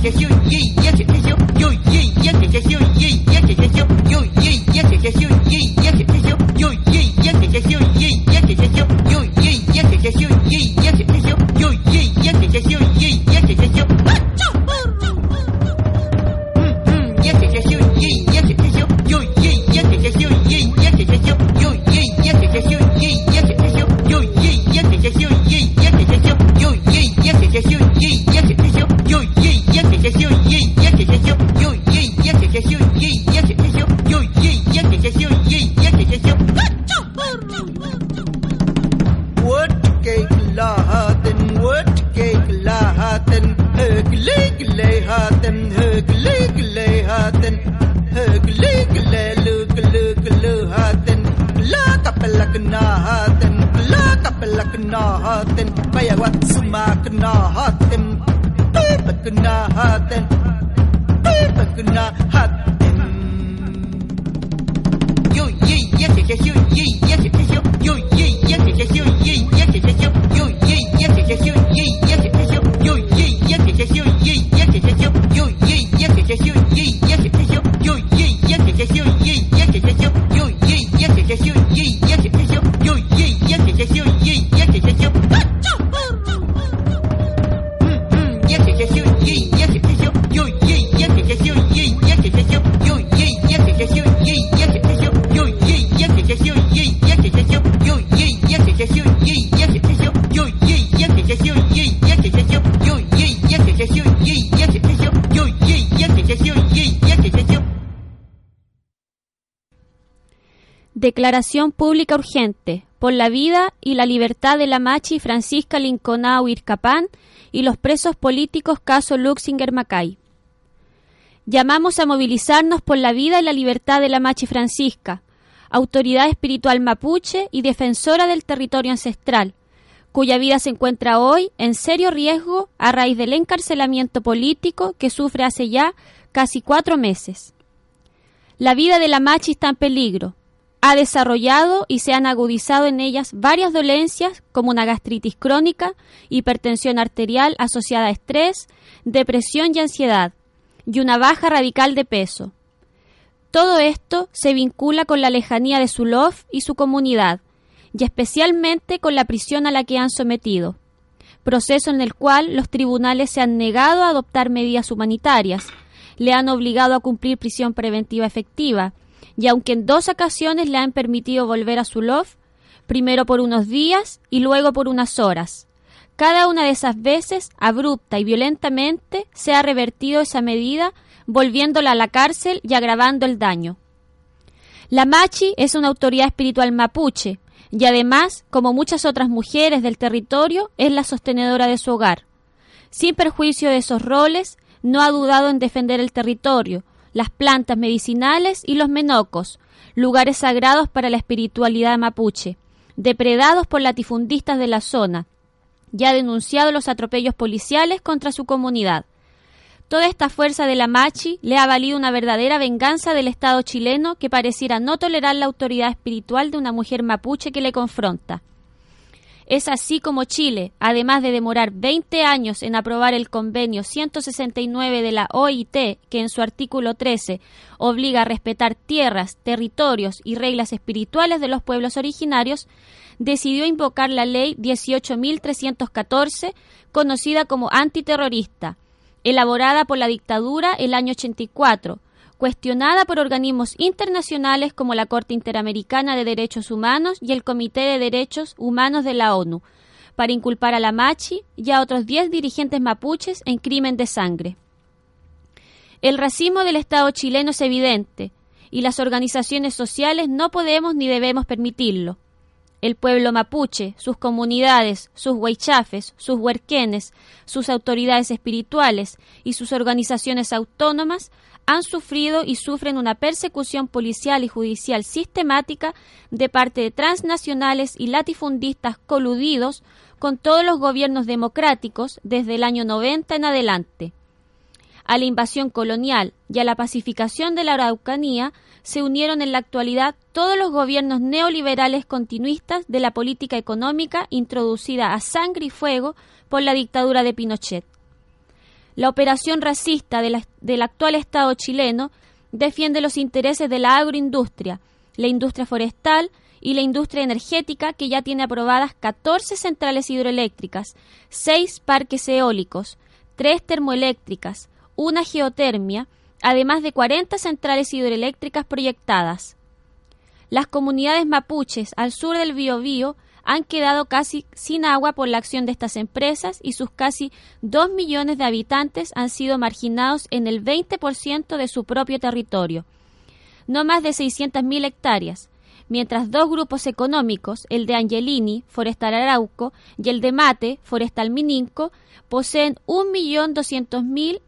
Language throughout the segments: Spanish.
cbp.gov/careers. Declaración pública urgente por la vida y la libertad de la Machi Francisca Linconao Ircapán y los presos políticos caso Luxinger Macay. Llamamos a movilizarnos por la vida y la libertad de la Machi Francisca, autoridad espiritual mapuche y defensora del territorio ancestral, cuya vida se encuentra hoy en serio riesgo a raíz del encarcelamiento político que sufre hace ya casi cuatro meses. La vida de la Machi está en peligro. Ha desarrollado y se han agudizado en ellas varias dolencias como una gastritis crónica, hipertensión arterial asociada a estrés, depresión y ansiedad, y una baja radical de peso. Todo esto se vincula con la lejanía de su LOF y su comunidad, y especialmente con la prisión a la que han sometido, proceso en el cual los tribunales se han negado a adoptar medidas humanitarias, le han obligado a cumplir prisión preventiva efectiva, y aunque en dos ocasiones le han permitido volver a su LOF, primero por unos días y luego por unas horas. Cada una de esas veces, abrupta y violentamente, se ha revertido esa medida, volviéndola a la cárcel y agravando el daño. La Machi es una autoridad espiritual mapuche, y además, como muchas otras mujeres del territorio, es la sostenedora de su hogar. Sin perjuicio de esos roles, no ha dudado en defender el territorio, las plantas medicinales y los menocos, lugares sagrados para la espiritualidad mapuche, depredados por latifundistas de la zona, y ha denunciado los atropellos policiales contra su comunidad. Toda esta fuerza de la Machi le ha valido una verdadera venganza del Estado chileno que pareciera no tolerar la autoridad espiritual de una mujer mapuche que le confronta. Es así como Chile, además de demorar 20 años en aprobar el convenio 169 de la OIT, que en su artículo 13 obliga a respetar tierras, territorios y reglas espirituales de los pueblos originarios, decidió invocar la ley 18.314, conocida como antiterrorista, elaborada por la dictadura el año 84, cuestionada por organismos internacionales como la Corte Interamericana de Derechos Humanos y el Comité de Derechos Humanos de la ONU, para inculpar a la Machi y a otros 10 dirigentes mapuches en crimen de sangre. El racismo del Estado chileno es evidente y las organizaciones sociales no podemos ni debemos permitirlo. El pueblo mapuche, sus comunidades, sus huaychafes, sus huerquenes, sus autoridades espirituales y sus organizaciones autónomas han sufrido y sufren una persecución policial y judicial sistemática de parte de transnacionales y latifundistas coludidos con todos los gobiernos democráticos desde el año 90 en adelante. A la invasión colonial y a la pacificación de la Araucanía se unieron en la actualidad todos los gobiernos neoliberales continuistas de la política económica introducida a sangre y fuego por la dictadura de Pinochet. La operación racista del actual Estado chileno defiende los intereses de la agroindustria, la industria forestal y la industria energética que ya tiene aprobadas 14 centrales hidroeléctricas, 6 parques eólicos, 3 termoeléctricas, una geotermia, además de 40 centrales hidroeléctricas proyectadas. Las comunidades mapuches al sur del Biobío han quedado casi sin agua por la acción de estas empresas y sus casi 2 millones de habitantes han sido marginados en el 20% de su propio territorio, no más de 600.000 hectáreas, mientras dos grupos económicos, el de Angelini, Forestal Arauco, y el de Mate, Forestal Mininco, poseen 1.200.000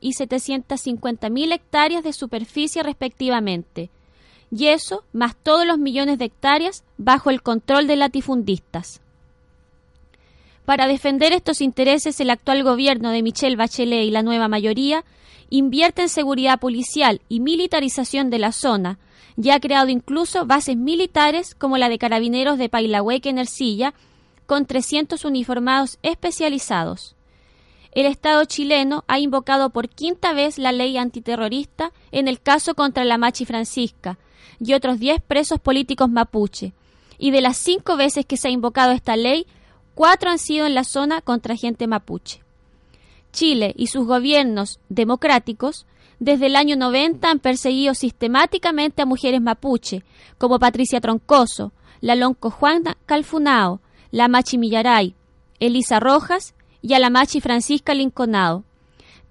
y 750.000 hectáreas de superficie respectivamente, y eso más todos los millones de hectáreas bajo el control de latifundistas. Para defender estos intereses, el actual gobierno de Michelle Bachelet y la nueva mayoría invierte en seguridad policial y militarización de la zona, y ha creado incluso bases militares como la de carabineros de Pailahueque en Ercilla, con 300 uniformados especializados. El Estado chileno ha invocado por quinta vez la ley antiterrorista en el caso contra la Machi Francisca, y otros 10 presos políticos mapuche. Y de las cinco veces que se ha invocado esta ley, cuatro han sido en la zona contra gente mapuche. Chile y sus gobiernos democráticos desde el año 90 han perseguido sistemáticamente a mujeres mapuche, como Patricia Troncoso, la Lonco Juana Calfunao, la Machi Millaray, Elisa Rojas y a la Machi Francisca Linconao.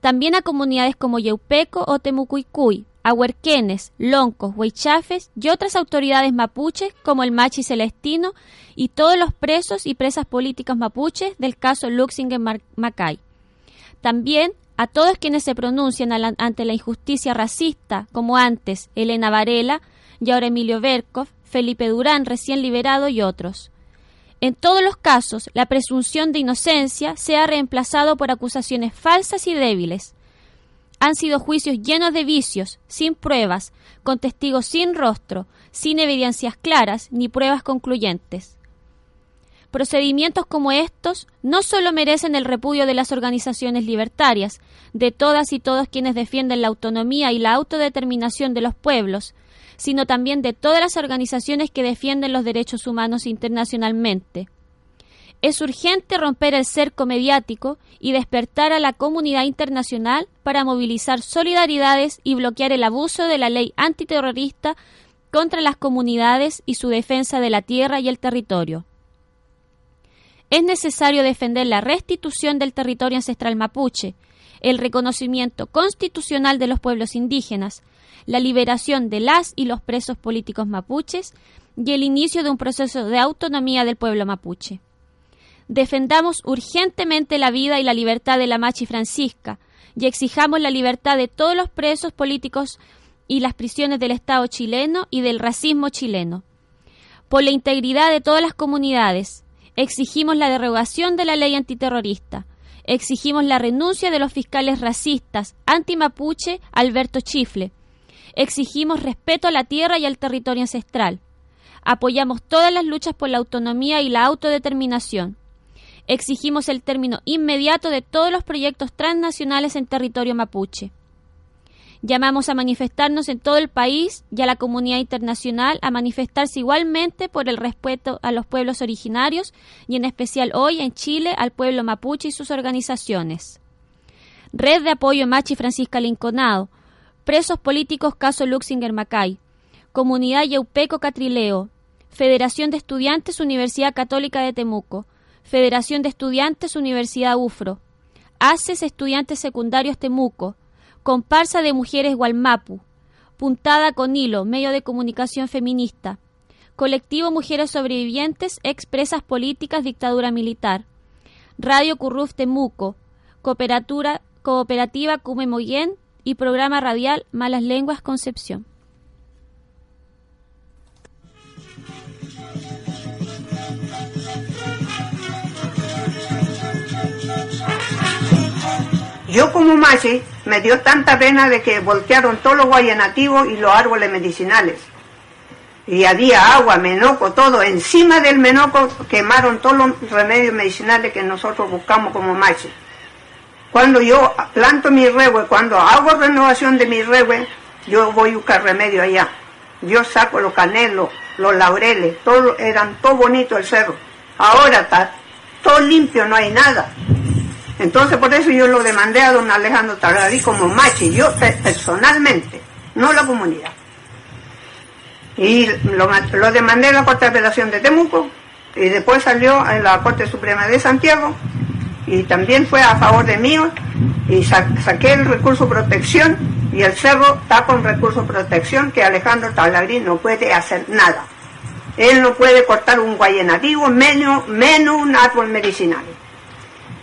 También a comunidades como Yeupeco o Temucuicuy, a huerquenes, loncos, huaychafes y otras autoridades mapuches como el Machi Celestino y todos los presos y presas políticas mapuches del caso Luxinger Macay. También a todos quienes se pronuncian ante la injusticia racista, como antes Elena Varela y ahora Emilio Berkov, Felipe Durán recién liberado y otros. En todos los casos, la presunción de inocencia se ha reemplazado por acusaciones falsas y débiles, han sido juicios llenos de vicios, sin pruebas, con testigos sin rostro, sin evidencias claras ni pruebas concluyentes. Procedimientos como estos no solo merecen el repudio de las organizaciones libertarias, de todas y todos quienes defienden la autonomía y la autodeterminación de los pueblos, sino también de todas las organizaciones que defienden los derechos humanos internacionalmente. Es urgente romper el cerco mediático y despertar a la comunidad internacional para movilizar solidaridades y bloquear el abuso de la ley antiterrorista contra las comunidades y su defensa de la tierra y el territorio. Es necesario defender la restitución del territorio ancestral mapuche, el reconocimiento constitucional de los pueblos indígenas, la liberación de las y los presos políticos mapuches y el inicio de un proceso de autonomía del pueblo mapuche. Defendamos urgentemente la vida y la libertad de la Machi Francisca y exijamos la libertad de todos los presos políticos y las prisiones del Estado chileno y del racismo chileno. Por la integridad de todas las comunidades, exigimos la derogación de la ley antiterrorista. Exigimos la renuncia de los fiscales racistas anti-mapuche Alberto Chifle. Exigimos respeto a la tierra y al territorio ancestral. Apoyamos todas las luchas por la autonomía y la autodeterminación. Exigimos el término inmediato de todos los proyectos transnacionales en territorio mapuche. Llamamos a manifestarnos en todo el país y a la comunidad internacional a manifestarse igualmente por el respeto a los pueblos originarios y en especial hoy en Chile al pueblo mapuche y sus organizaciones. Red de apoyo Machi Francisca Linconado, presos políticos caso Luxinger Macay, Comunidad Yeupeco Catrileo, Federación de Estudiantes Universidad Católica de Temuco, Federación de Estudiantes Universidad UFRO, ACES Estudiantes Secundarios Temuco, Comparsa de Mujeres Gualmapu, Puntada con Hilo, medio de comunicación feminista, Colectivo Mujeres Sobrevivientes, Expresas Políticas, Dictadura Militar, Radio Curruf Temuco, Cooperativa, Cooperativa Cumemoyen y Programa Radial Malas Lenguas Concepción. Yo como machi me dio tanta pena de que voltearon todos los guayanativos y los árboles medicinales. Y había agua, menoco, todo. Encima del menoco quemaron todos los remedios medicinales que nosotros buscamos como machi. Cuando yo planto mi regue, cuando hago renovación de mi regue, yo voy a buscar remedio allá. Yo saco los canelos, los laureles, todo, eran todo bonito el cerro. Ahora está todo limpio, no hay nada. Entonces por eso yo lo demandé a don Alejandro Tagarí como machi, yo personalmente, no la comunidad. Y lo, lo demandé en la Corte de Apelación de Temuco y después salió en la Corte Suprema de Santiago y también fue a favor de mí y saqué el recurso protección y el cerro está con recurso protección que Alejandro Talagrí no puede hacer nada. Él no puede cortar un guayenativo, menos, menos un árbol medicinal.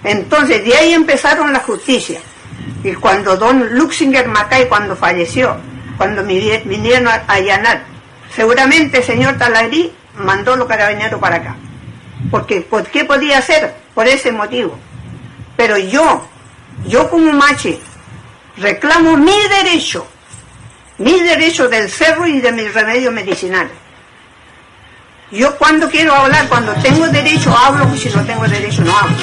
Entonces, de ahí empezaron la justicia. Y cuando don Luxinger Macay, cuando falleció, cuando vinieron a allanar, seguramente el señor Talagrí mandó los carabineros para acá. Porque, ¿por qué podía hacer? Por ese motivo. Pero yo, yo como machi, reclamo mi derecho, mi derecho del cerro y de mis remedios medicinales. Yo cuando quiero hablar, cuando tengo derecho hablo, y si no tengo derecho no hablo.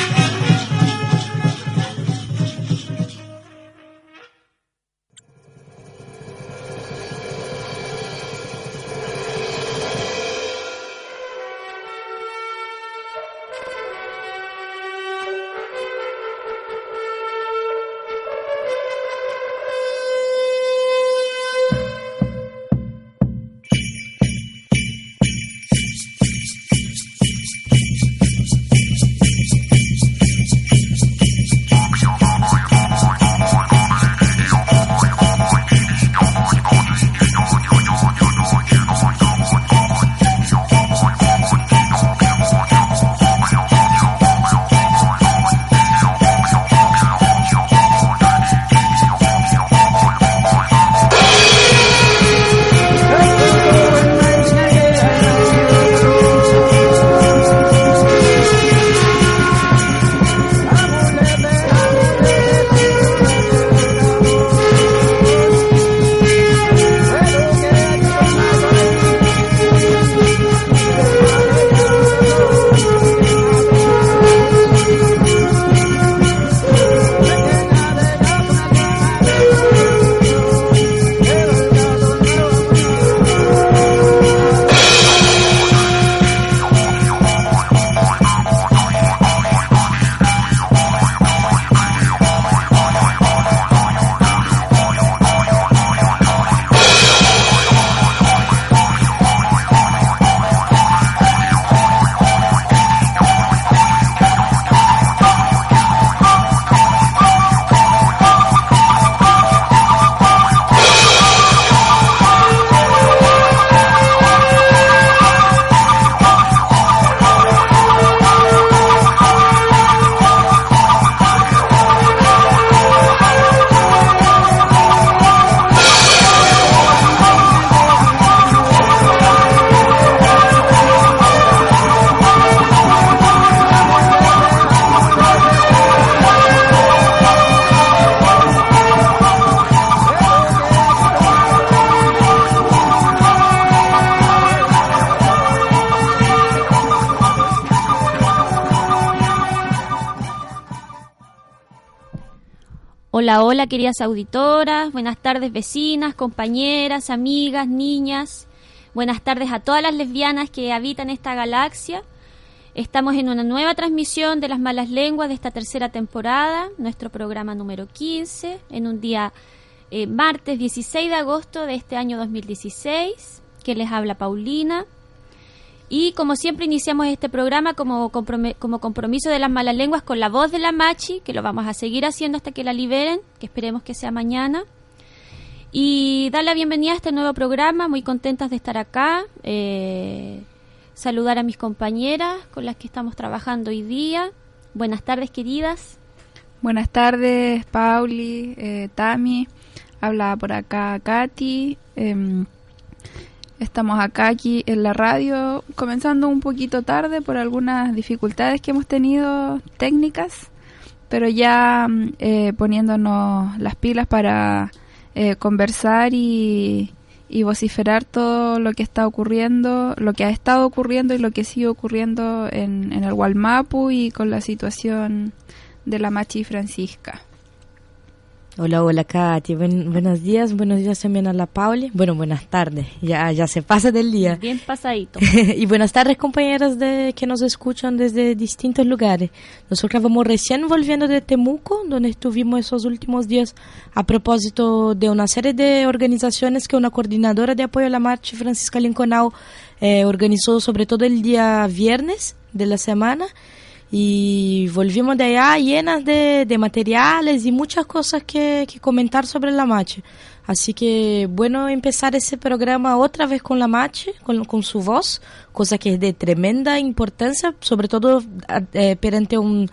Hola, queridas auditoras, buenas tardes vecinas, compañeras, amigas, niñas, buenas tardes a todas las lesbianas que habitan esta galaxia. Estamos en una nueva transmisión de las malas lenguas de esta tercera temporada, nuestro programa número 15, en un día eh, martes 16 de agosto de este año 2016, que les habla Paulina. Y como siempre iniciamos este programa como, como compromiso de las malas lenguas con la voz de la Machi, que lo vamos a seguir haciendo hasta que la liberen, que esperemos que sea mañana. Y dar la bienvenida a este nuevo programa, muy contentas de estar acá. Eh, saludar a mis compañeras con las que estamos trabajando hoy día. Buenas tardes, queridas. Buenas tardes, Pauli, eh, Tami. Habla por acá Katy. Em, Estamos acá aquí en la radio, comenzando un poquito tarde por algunas dificultades que hemos tenido técnicas, pero ya mm, eh, poniéndonos las pilas para eh, conversar y, vociferar todo lo que está ocurriendo, lo que ha estado ocurriendo y lo que sigue ocurriendo en, en el Gualmapu y con la situación de la Machi Francisca. Hola, hola Katy, buenos días, buenos días también a la Pauli. Bueno, buenas tardes, ya, ya se pasa del día. Bien pasadito. y buenas tardes compañeras de, que nos escuchan desde distintos lugares. Nosotros vamos recién volviendo de Temuco, donde estuvimos esos últimos días a propósito de una serie de organizaciones que una coordinadora de apoyo a la marcha, Francisca Linconau, eh, organizó sobre todo el día viernes de la semana y volvimos de allá llenas de, de materiales y muchas cosas que, que, comentar sobre la Mache. Así que bueno empezar ese programa otra vez con la Mache, con, con su voz, cosa que es de tremenda importancia, sobre todo eh, perante un,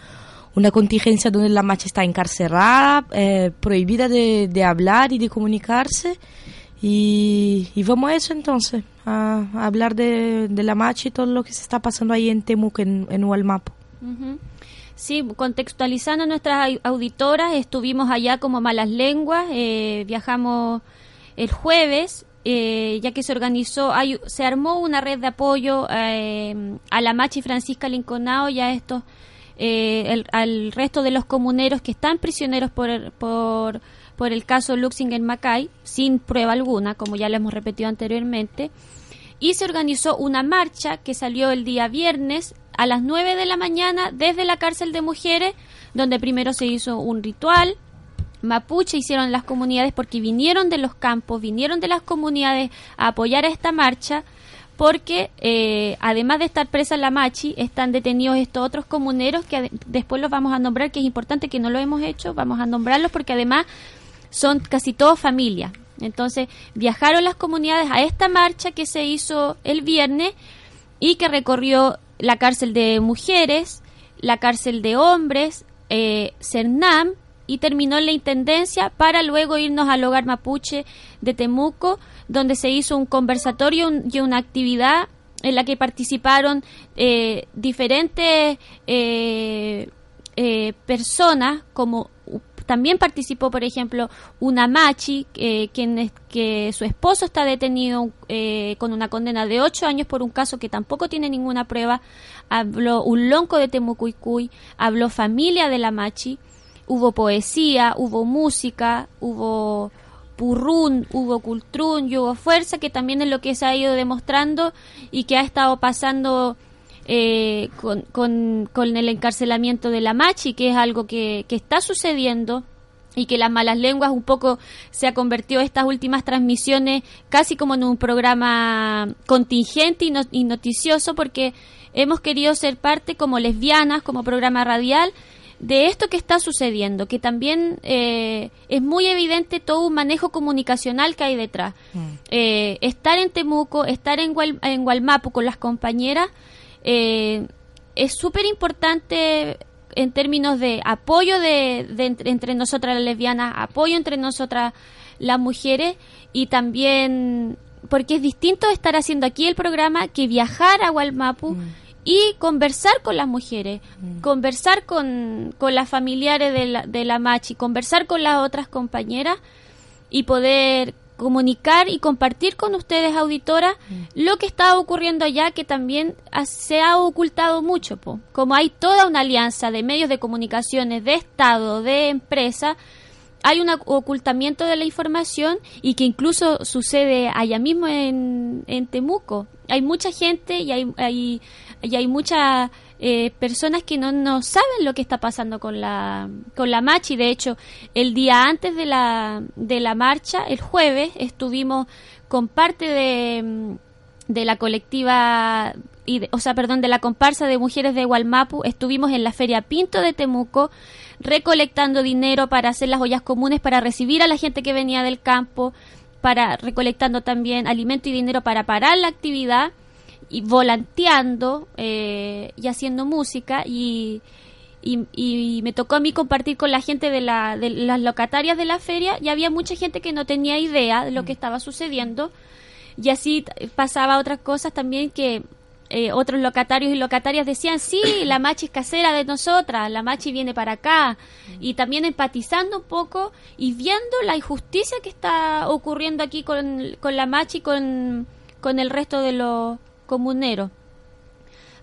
una contingencia donde la Mache está encarcelada, eh, prohibida de, de, hablar y de comunicarse. Y, vamos a eso entonces, a, hablar de, de, la Mache y todo lo que se está pasando ahí en Temuco, en, en Hualmapo. Sí, contextualizando a nuestras auditoras, estuvimos allá como malas lenguas, eh, viajamos el jueves, eh, ya que se organizó, se armó una red de apoyo eh, a la Machi Francisca Linconao y a estos, al resto de los comuneros que están prisioneros por, por, por el caso Luxinger Macay, sin prueba alguna, como ya lo hemos repetido anteriormente. Y se organizó una marcha que salió el día viernes a las 9 de la mañana desde la cárcel de mujeres, donde primero se hizo un ritual mapuche hicieron las comunidades porque vinieron de los campos, vinieron de las comunidades a apoyar a esta marcha porque eh, además de estar presa la machi, están detenidos estos otros comuneros que después los vamos a nombrar, que es importante que no lo hemos hecho, vamos a nombrarlos porque además son casi todos familia. Entonces viajaron las comunidades a esta marcha que se hizo el viernes y que recorrió la cárcel de mujeres, la cárcel de hombres, eh, Cernam y terminó en la Intendencia para luego irnos al hogar mapuche de Temuco, donde se hizo un conversatorio y una actividad en la que participaron eh, diferentes eh, eh personas como también participó, por ejemplo, una machi, eh, quien que su esposo está detenido eh, con una condena de ocho años por un caso que tampoco tiene ninguna prueba. Habló un lonco de Temucuicuy, habló familia de la machi, hubo poesía, hubo música, hubo purrún, hubo cultrún y hubo fuerza, que también es lo que se ha ido demostrando y que ha estado pasando eh, con, con, el encarcelamiento de la Machi, que es algo que, que está sucediendo y que las malas lenguas un poco se ha convertido estas últimas transmisiones casi como en un programa contingente y, noticioso porque hemos querido ser parte como lesbianas, como programa radial de esto que está sucediendo, que también eh, es muy evidente todo un manejo comunicacional que hay detrás. Mm. Eh, estar en Temuco, estar en, en Gualmapu con las compañeras eh, es súper importante en términos de apoyo de, entre, nosotras las lesbianas, apoyo entre nosotras las mujeres y también porque es distinto estar haciendo aquí el programa que viajar a Gualmapu mm. y conversar con las mujeres, mm. conversar con, con, las familiares de la, de la Machi, conversar con las otras compañeras y poder comunicar y compartir con ustedes, auditoras, mm. lo que está ocurriendo allá, que también se ha ocultado mucho. Como hay toda una alianza de medios de comunicaciones, de Estado, de empresa, hay un ocultamiento de la información y que incluso sucede allá mismo en, en Temuco. Hay mucha gente y hay, hay, y hay mucha eh, personas que no, no saben lo que está pasando con la, con la marcha. Y de hecho el día antes de la, de la marcha, el jueves, estuvimos con parte de, de la colectiva y o sea, perdón, de la comparsa de mujeres de Gualmapu, estuvimos en la Feria Pinto de Temuco recolectando dinero para hacer las ollas comunes para recibir a la gente que venía del campo, para recolectando también alimento y dinero para parar la actividad y volanteando eh, y haciendo música y, y, me tocó a mí compartir con la gente de, la, de las locatarias de la feria y había mucha gente que no tenía idea de lo que mm. estaba sucediendo. Y así pasaba otras cosas también que eh, otros locatarios y locatarias decían, sí, la machi es casera de nosotras, la machi viene para acá, y también empatizando un poco y viendo la injusticia que está ocurriendo aquí con, con la machi y con, con el resto de los comuneros.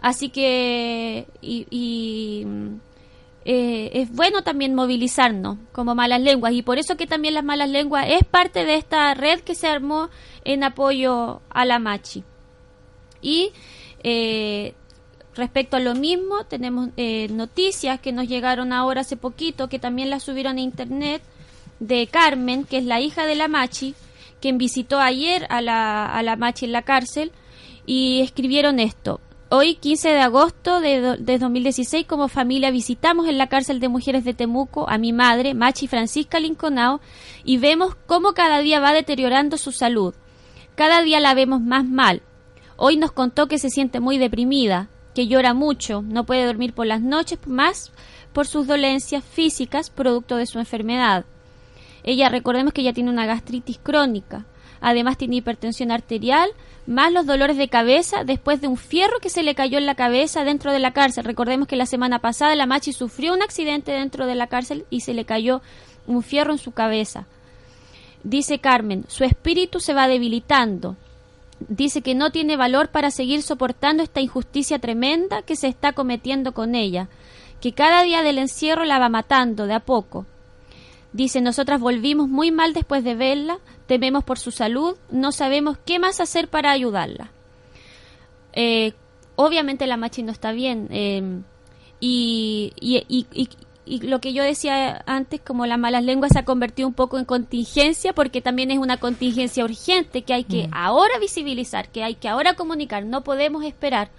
Así que, y, eh, es bueno también movilizarnos como malas lenguas, y por eso que también las malas lenguas es parte de esta red que se armó en apoyo a la machi. Y eh, respecto a lo mismo, tenemos eh, noticias que nos llegaron ahora hace poquito, que también las subieron a internet, de Carmen, que es la hija de la Machi, quien visitó ayer a la, a la Machi en la cárcel, y escribieron esto. Hoy, 15 de agosto de, de, 2016, como familia visitamos en la cárcel de mujeres de Temuco a mi madre, Machi Francisca Linconao, y vemos cómo cada día va deteriorando su salud. Cada día la vemos más mal, Hoy nos contó que se siente muy deprimida, que llora mucho, no puede dormir por las noches más por sus dolencias físicas producto de su enfermedad. Ella, recordemos que ella tiene una gastritis crónica, además tiene hipertensión arterial, más los dolores de cabeza después de un fierro que se le cayó en la cabeza dentro de la cárcel. Recordemos que la semana pasada la Machi sufrió un accidente dentro de la cárcel y se le cayó un fierro en su cabeza. Dice Carmen, su espíritu se va debilitando, dice que no tiene valor para seguir soportando esta injusticia tremenda que se está cometiendo con ella, que cada día del encierro la va matando de a poco. Dice, nosotras volvimos muy mal después de verla, tememos por su salud, no sabemos qué más hacer para ayudarla. Eh, obviamente la machi no está bien eh, y, y, y lo que yo decía antes, como las malas lenguas se ha convertido un poco en contingencia, porque también es una contingencia urgente que hay que mm. ahora visibilizar, que hay que ahora comunicar, no podemos esperar.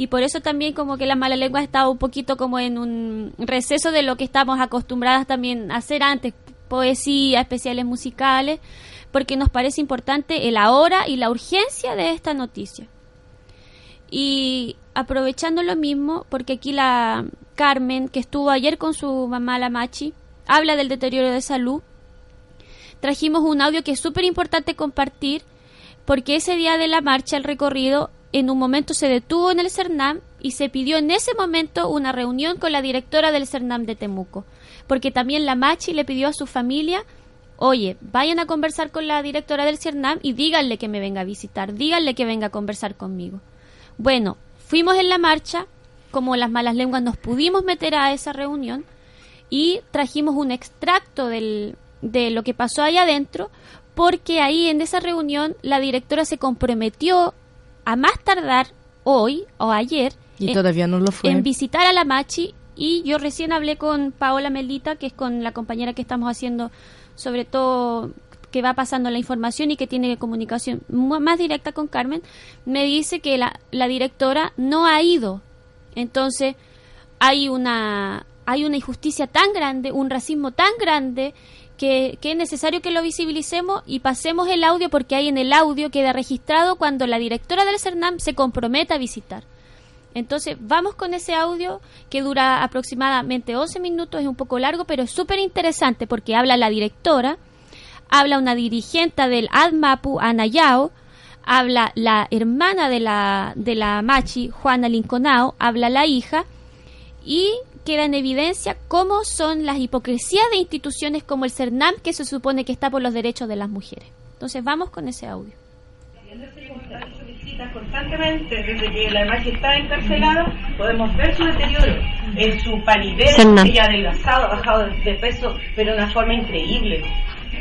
Y por eso también como que las malas lenguas ha estado un poquito como en un receso de lo que estamos acostumbradas también a hacer antes, poesía, especiales musicales, porque nos parece importante el ahora y la urgencia de esta noticia. Y aprovechando lo mismo, porque aquí la, Carmen, que estuvo ayer con su mamá la Machi, habla del deterioro de salud. Trajimos un audio que es súper importante compartir porque ese día de la marcha, el recorrido, en un momento se detuvo en el CERNAM y se pidió en ese momento una reunión con la directora del CERNAM de Temuco, porque también la Machi le pidió a su familia, oye, vayan a conversar con la directora del CERNAM y díganle que me venga a visitar, díganle que venga a conversar conmigo. Bueno, fuimos en la marcha, como las malas lenguas nos pudimos meter a esa reunión y trajimos un extracto de lo que pasó ahí adentro, porque ahí en esa reunión la directora se comprometió a más tardar hoy o ayer y en, todavía no lo fue. en visitar a la Machi y yo recién hablé con Paola Melita, que es con la compañera que estamos haciendo sobre todo que va pasando la información y que tiene comunicación más directa con Carmen, me dice que la, la directora no ha ido entonces, hay una, hay una injusticia tan grande, un racismo tan grande, que, es necesario que lo visibilicemos y pasemos el audio porque ahí en el audio queda registrado cuando la directora del CERNAM se comprometa a visitar. Entonces, vamos con ese audio que dura aproximadamente 11 minutos, es un poco largo, pero es súper interesante porque habla la directora, habla una dirigente del ADMAPU, Anayao, habla la hermana de la, de la Machi, Juana Linconao, habla la hija, y queda en evidencia cómo son las hipocresías de instituciones como el CERNAM, que se supone que está por los derechos de las mujeres. Entonces vamos con ese audio. constantemente desde que la Machi está encarcelada, podemos ver su deterioro en su palidez, ella ha adelgazado, ha bajado de peso, pero de una forma increíble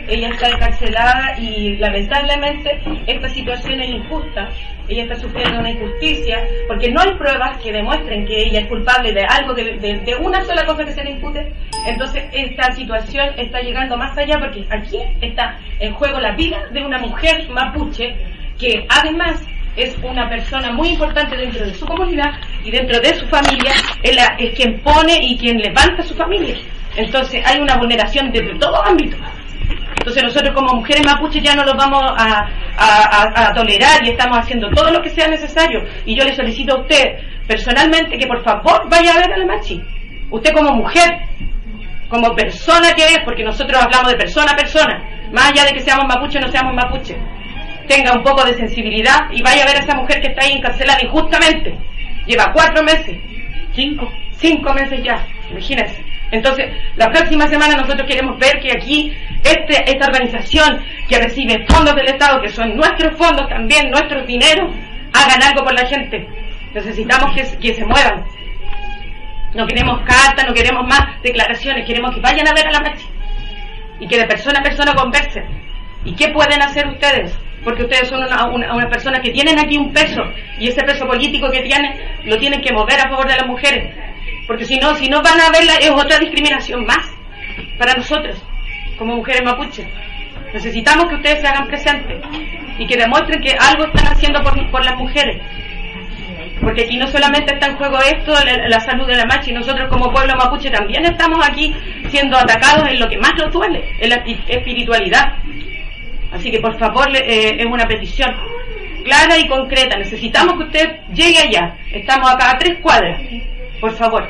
ella está encarcelada y lamentablemente esta situación es injusta, ella está sufriendo una injusticia porque no hay pruebas que demuestren que ella es culpable de algo, de, una sola cosa que se le impute, entonces esta situación está llegando más allá porque aquí está en juego la vida de una mujer mapuche que además es una persona muy importante dentro de su comunidad y dentro de su familia, es, es quien pone y quien levanta su familia. Entonces hay una vulneración desde todo ámbito. Entonces nosotros como mujeres mapuches ya no los vamos a, a, tolerar y estamos haciendo todo lo que sea necesario. Y yo le solicito a usted personalmente que por favor vaya a ver a la machi. Usted como mujer, como persona que es, porque nosotros hablamos de persona a persona, más allá de que seamos mapuches o no seamos mapuches, tenga un poco de sensibilidad y vaya a ver a esa mujer que está ahí encarcelada injustamente. Lleva cuatro meses, cinco, cinco meses ya, imagínense. Entonces, la próxima semana nosotros queremos ver que aquí este, esta organización que recibe fondos del Estado, que son nuestros fondos también, nuestros dineros, hagan algo por la gente. Necesitamos que, se muevan. No queremos cartas, no queremos más declaraciones, queremos que vayan a ver a la marcha y que de persona a persona conversen. ¿Y qué pueden hacer ustedes? Porque ustedes son una, una, persona que tienen aquí un peso y ese peso político que tienen lo tienen que mover a favor de las mujeres. Porque si no, si no van a verla es otra discriminación más para nosotros como mujeres mapuches. Necesitamos que ustedes se hagan presentes y que demuestren que algo están haciendo por, las mujeres porque aquí no solamente está en juego esto, la, salud de la machi, nosotros como pueblo mapuche también estamos aquí siendo atacados en lo que más nos duele, en la espiritualidad. Así que por favor eh, es una petición clara y concreta, necesitamos que usted llegue allá, estamos acá a tres cuadras, por favor.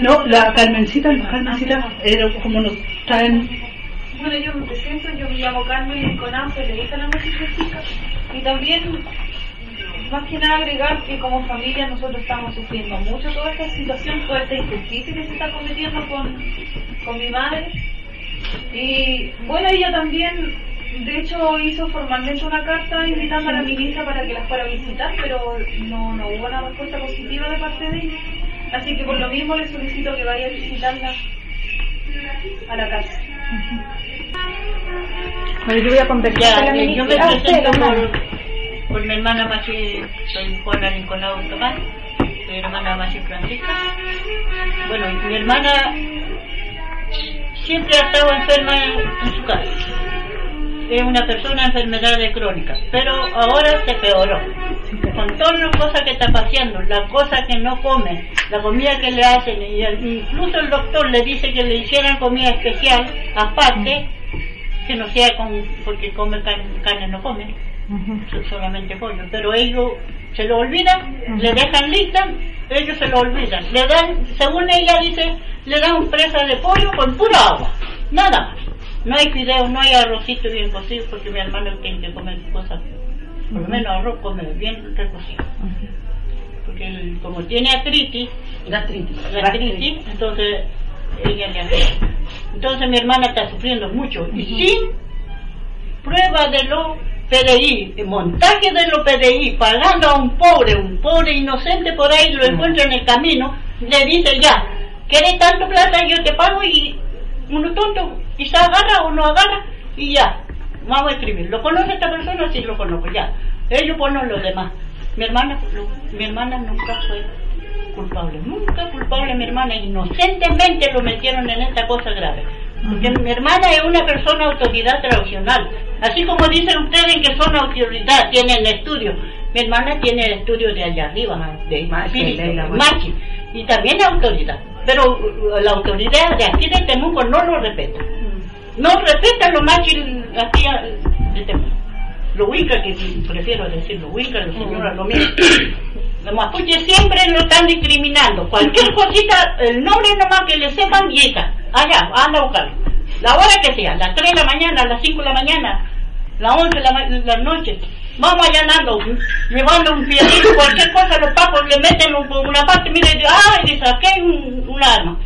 No, la Carmencita, la Carmencita, era como nos traen... Bueno, yo me presento, yo me llamo Carmen Conazo, le dije a la Francisca, y también más que nada agregar que como familia nosotros estamos sufriendo mucho toda esta situación, toda esta injusticia que se está cometiendo con, con mi madre. Y bueno, ella también, de hecho, hizo formalmente una carta invitando a la ministra para que la fuera a visitar, pero no, no hubo una respuesta positiva de parte de ella. Así que por lo mismo le solicito que vaya a visitarla a la casa. Bueno, yo voy a conversar con la ministra. Por mi hermana Machi, soy Juana Nicolau Tomás, mi hermana Machi Francisca. Bueno, mi hermana siempre ha estado enferma en su casa. Es una persona enfermedad de crónica, pero ahora se peoró. Con todas las cosas que está pasando, las cosas que no come, la comida que le hacen, y incluso el doctor le dice que le hicieran comida especial, aparte, que no sea con, porque come carne, carne no come solamente pollo, pero ellos se lo olvidan, le dejan lista, ellos se lo olvidan, le dan, según ella dice, le dan un presa de pollo con pura agua, nada más. No hay fideos, no hay arrocito bien cocido, porque mi hermano tiene que comer cosas, por lo menos arroz come bien recocido. Porque como tiene artritis, gastritis, entonces ella le hace. Entonces mi hermana está sufriendo mucho. Y sin prueba de lo PDI, montaje de los PDI, pagando a un pobre, un pobre inocente por ahí, lo encuentra en el camino, le dice ya, ¿quieres tanto plata? Yo te pago y uno tonto, quizá agarra o no agarra y ya, vamos a escribir. ¿Lo conoce esta persona? Sí, lo conozco, ya. Ellos ponen los demás. Mi hermana, mi hermana nunca fue culpable, nunca culpable mi hermana, inocentemente lo metieron en esta cosa grave. Porque mi hermana es una persona autoridad tradicional. Así como dicen ustedes que son autoridad, tienen estudio. Mi hermana tiene el estudio de allá arriba, de Machi, y también autoridad. Pero uh, la autoridad de aquí de Temuco no lo respeta. No respeta lo Machi aquí de Temuco. Lo Winca, que prefiero decir lo Winca, la señora lo mismo. Los mapuches siempre lo están discriminando. Cualquier cosita, el nombre nomás que le sepan y está. Allá, anda a buscarlo. La hora que sea, las 3 de la mañana, las 5 de la mañana, las 11 de la, noche. Vamos allanando, llevando un piedito, cualquier cosa, los papos le meten por una parte, mire, ay, le saqué un, un arma.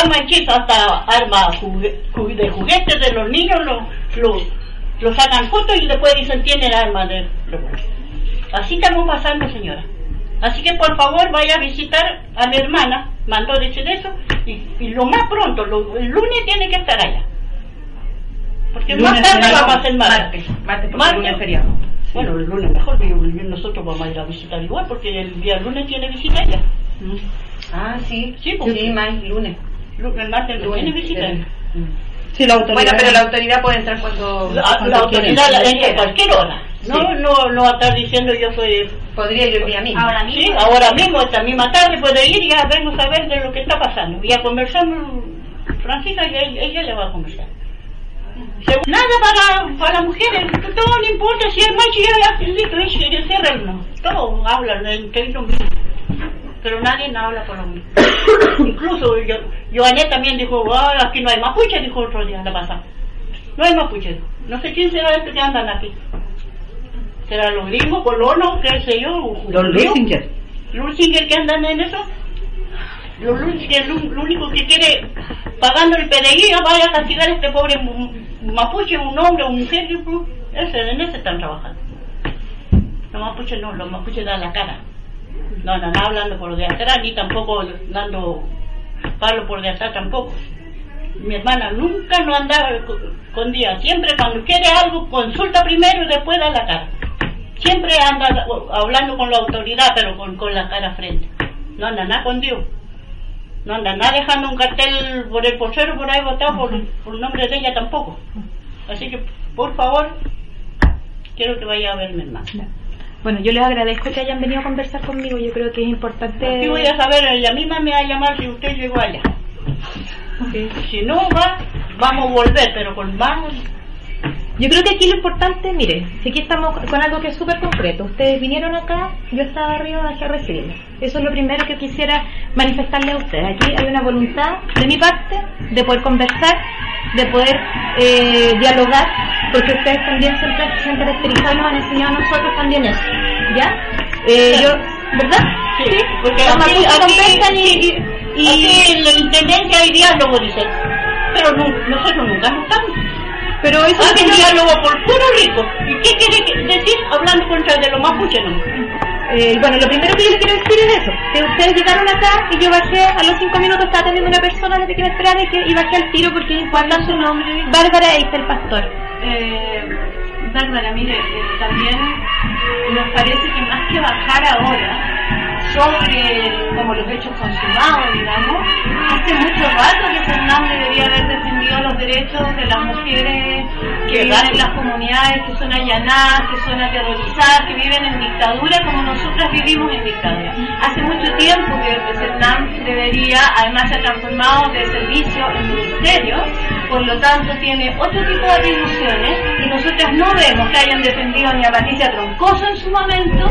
Arma hechiza, hasta arma de juguetes de los niños, lo, lo, lo sacan fotos y después dicen, tiene el arma de... Así estamos pasando, señora. Así que por favor vaya a visitar a mi hermana, mandó decir eso, y, lo más pronto, el lunes tiene que estar allá. Porque más tarde vamos a hacer martes. Martes, el lunes feriado. Bueno, el lunes mejor, nosotros vamos a ir a visitar igual, porque el día lunes tiene visita ella. Mm. Ah, sí, sí, porque sí, más lunes. El martes lunes. Sí, la autoridad. Bueno, pero la autoridad puede entrar cuando. La, autoridad entra a cualquier hora. No, no, no va a estar diciendo yo soy... Podría ir el día mismo. Ahora mismo. Sí, ahora mismo, esta misma tarde puede ir y ya vengo a saber de lo que está pasando. Y a conversar, Francisca, ella, ella le va a conversar. Nada para, para las mujeres, todo no importa si es macho y es el no. Todos hablan entre ellos mismos, pero nadie habla por lo mismo. Incluso yo, Joanet también dijo, ah, aquí no hay mapuche, dijo otro día, la pasada. No hay mapuche. No sé quién será este que andan aquí. ¿Será los gringos, colonos, qué sé yo? Los Lusinger. Lusinger que andan en eso. Los Lusinger, lo, único que quiere, pagando el PDI, vaya a castigar a este pobre mapuche, un hombre o mujer. Ese, en ese están trabajando. Los mapuches no, los mapuches dan la cara. No andan hablando por de atrás, ni tampoco dando palo por de atrás tampoco mi hermana nunca no andaba con día, siempre cuando quiere algo consulta primero y después da la cara. Siempre anda hablando con la autoridad, pero con, con la cara frente. No anda nada con Dios. No anda nada dejando un cartel por el porcero por ahí votado por, por nombre de ella tampoco. Así que, por favor, quiero que vaya a verme más. Bueno, yo les agradezco que hayan venido a conversar conmigo. Yo creo que es importante. Aquí voy a saber, ella misma me va a llamar si usted llegó allá. Si no va, vamos a volver, pero con más yo creo que aquí lo importante, mire, si aquí estamos con algo que es súper concreto, ustedes vinieron acá, yo estaba arriba a recibirlos. Eso es lo primero que quisiera manifestarle a ustedes. Aquí hay una voluntad de mi parte de poder conversar, de poder eh, dialogar, porque ustedes también siempre se han caracterizado y nos han enseñado a nosotros también eso. ¿Ya? Eh, yo, ¿Verdad? Sí, porque aquí, aquí, y, y, en la intendencia hay diálogo, dicen, pero nosotros nunca estamos. Pero eso es un diálogo por puro rico. ¿Y qué quiere decir hablando contra de los mapuches? No? Eh, bueno, lo primero que yo les quiero decir es eso, que ustedes llegaron acá y yo bajé, a los cinco minutos estaba atendiendo una persona desde que me esperaba y, que, y bajé al tiro porque es importante su nombre. Bárbara el Pastor. Eh, Bárbara, mire, eh, también nos parece que más que bajar ahora, sobre como los hechos consumados, digamos. Hace mucho rato que Fernán debería haber defendido los derechos de las mujeres que viven en las comunidades, que son allanadas, que son aterrorizadas, que viven en dictadura como nosotras vivimos en dictadura. Hace mucho tiempo que Fernán debería, además se ha transformado de servicio en ministerio, por lo tanto tiene otro tipo de atribuciones y nosotras no vemos que hayan defendido ni a Patricia Troncoso en su momento,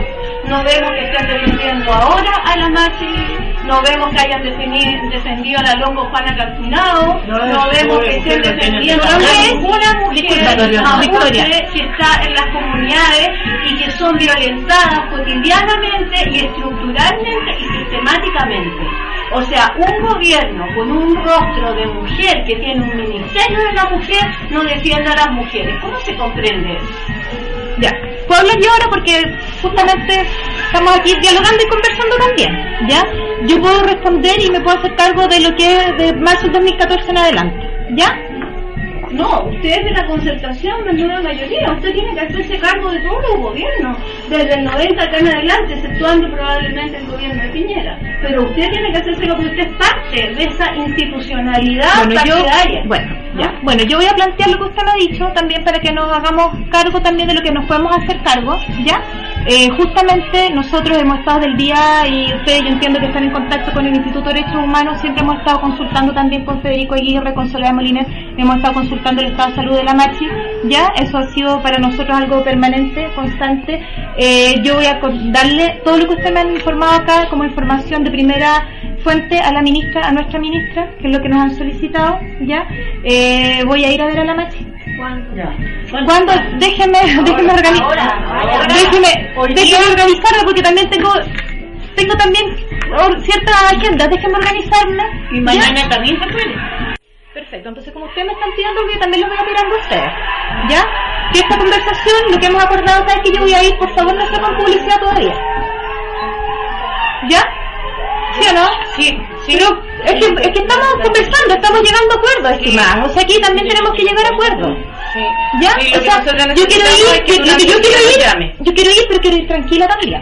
no vemos que estén defendiendo ahora a la Machi, no vemos que hayan defendido a la Longo Juana Calcinado, no, vemos que estén defendiendo a ninguna mujer, que está en las comunidades y que son violentadas cotidianamente y estructuralmente y sistemáticamente. O sea, un gobierno con un rostro de mujer que tiene un ministerio de la mujer no defiende a las mujeres. ¿Cómo se comprende eso? Ya, puedo hablar yo ahora porque justamente estamos aquí dialogando y conversando también, ¿ya? Yo puedo responder y me puedo hacer cargo de lo que es de marzo de 2014 en adelante, ¿ya? No, usted es de la concertación de nueva mayoría. Usted tiene que hacerse cargo de todos los gobiernos, desde el 90 acá en adelante, exceptuando probablemente el gobierno de Piñera. Pero usted tiene que hacerse lo que usted es parte de esa institucionalidad bueno, Yo, bueno, ya. Bueno, yo voy a plantear lo que usted me ha dicho también para que nos hagamos cargo también de lo que nos podemos hacer cargo, ¿ya? Eh, justamente nosotros hemos estado del día y ustedes yo entiendo que están en contacto con el Instituto de Derechos Humanos, siempre hemos estado consultando también con Federico Aguirre, con Soledad Molines, hemos estado consultando el estado de salud de la Machi, ya, eso ha sido para nosotros algo permanente, constante. Eh, yo voy a darle todo lo que usted me ha informado acá como información de primera fuente a la ministra, a nuestra ministra, que es lo que nos han solicitado, ya. Eh, voy a ir a ver a la Machi. ¿Cuándo? Déjeme, déjeme organizar. Déjeme, déjeme organizarme porque también tengo tengo también ciertas agendas, déjeme organizarme. Y mañana también se puede. Perfecto, entonces como ustedes me están pidiendo, yo también lo voy a pedir a ustedes. ¿Ya? Que esta conversación, lo que hemos acordado es que yo voy a ir, por favor, no sepan publicidad todavía. ¿Ya? ¿Sí o no? Sí, sí. Pero es que, es que estamos conversando, estamos llegando a acuerdos, estimados. O sea, aquí también tenemos que llegar a acuerdos. Sí. ¿Ya? o sea, yo quiero ir, yo, yo, quiero ir, yo quiero ir, pero quiero ir tranquila también.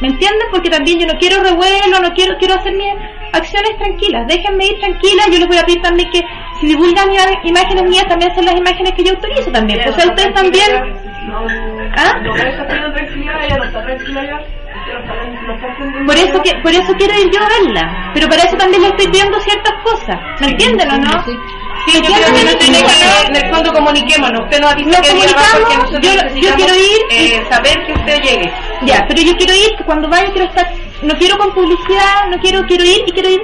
¿Me entiendes? Porque también yo no quiero revuelo, no quiero quiero hacer mis acciones tranquilas. Déjenme ir tranquila. Yo les voy a pedir también que si divulgan imágenes mías, también son las imágenes que yo autorizo también. O sea, ustedes también... ¿Ah? Por eso, que, por eso quiero ir yo a verla. Pero para eso también le estoy pidiendo ciertas cosas. ¿Me entienden o no? Sí, yo creo que no tiene que, en el fondo comuniquémonos. Usted nos avisa que porque nosotros yo, yo quiero ir eh, saber que usted llegue. Ya, pero yo quiero ir, que cuando vaya quiero estar, no quiero con publicidad, no quiero, quiero ir y quiero ir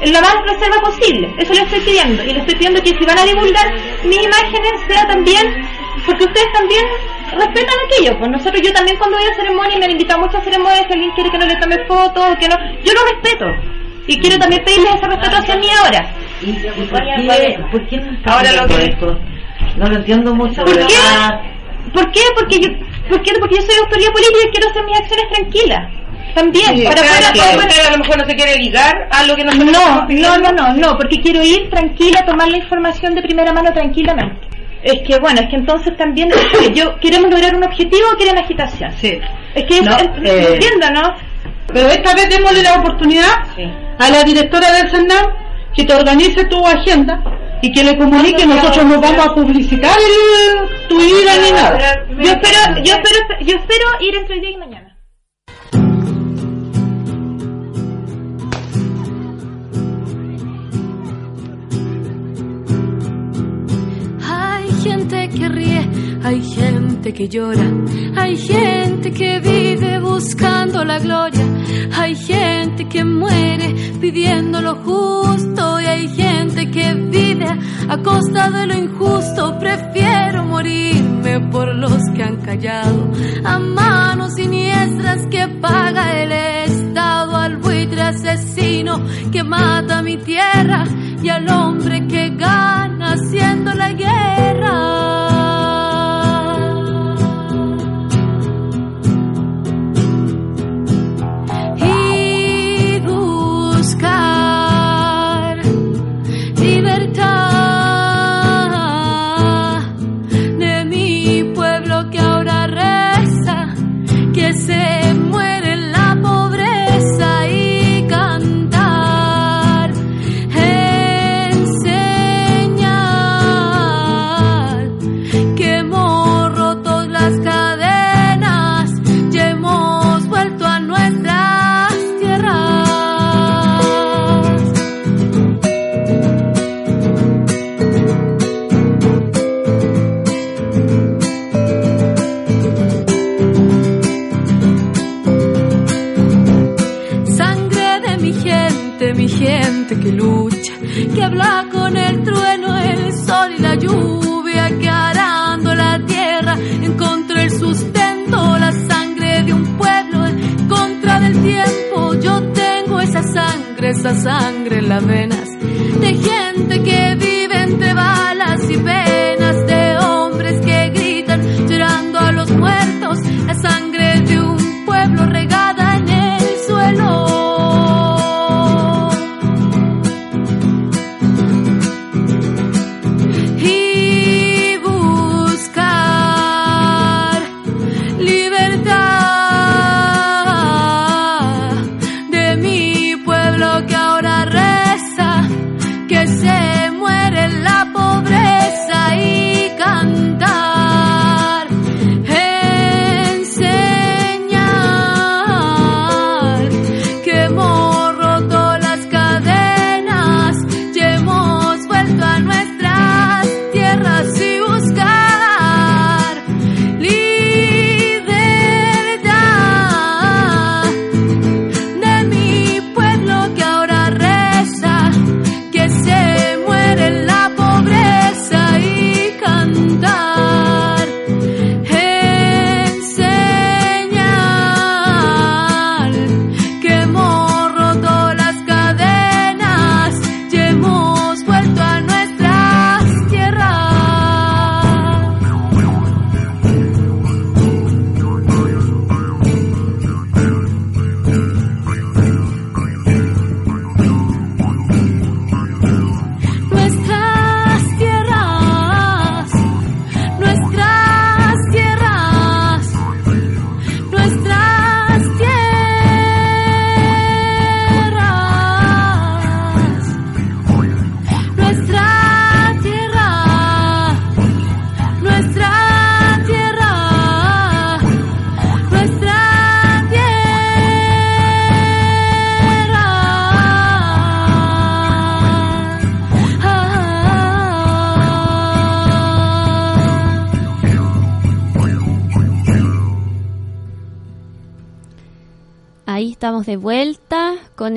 en la más reserva posible. Eso le estoy pidiendo. Y le estoy pidiendo que si van a divulgar mis imágenes sea también, porque ustedes también respetan aquello. Pues nosotros, yo también cuando voy a ceremonia, me han invitado a muchas ceremonias, si alguien quiere que no le tome fotos, que no, yo lo respeto. Y quiero también pedirles ese respeto hacia mí ahora. ¿Y por qué, por qué no está Ahora lo que- esto? No lo entiendo mucho. ¿Por qué? ¿Por qué? Porque yo, ¿por qué? Porque yo soy autoridad política y quiero hacer mis acciones tranquilas. También, Sí, para, claro, para- usted a lo mejor no se quiere ligar a lo que nosotros No, no, no, no, no, porque quiero ir tranquila, tomar la información de primera mano tranquilamente. Es que bueno, es que entonces también yo queremos lograr un objetivo o quieren agitación. Sí. Es que No, es- eh, entiendo, ¿no? Pero esta vez démosle la oportunidad a la directora del CERNAM que te organice tu agenda y que le comunique. Nosotros no vamos a publicitar el- tu ida ni nada. Yo espero, yo espero, yo espero ir entre hoy día y mañana. Hay gente que llora, hay gente que vive buscando la gloria, hay gente que muere pidiendo lo justo y hay gente que vive a costa de lo injusto. Prefiero morirme por los que han callado, a manos siniestras que paga el Estado, al buitre asesino que mata mi tierra y al hombre que gana haciendo la guerra. Esa sangre en las venas, de gente que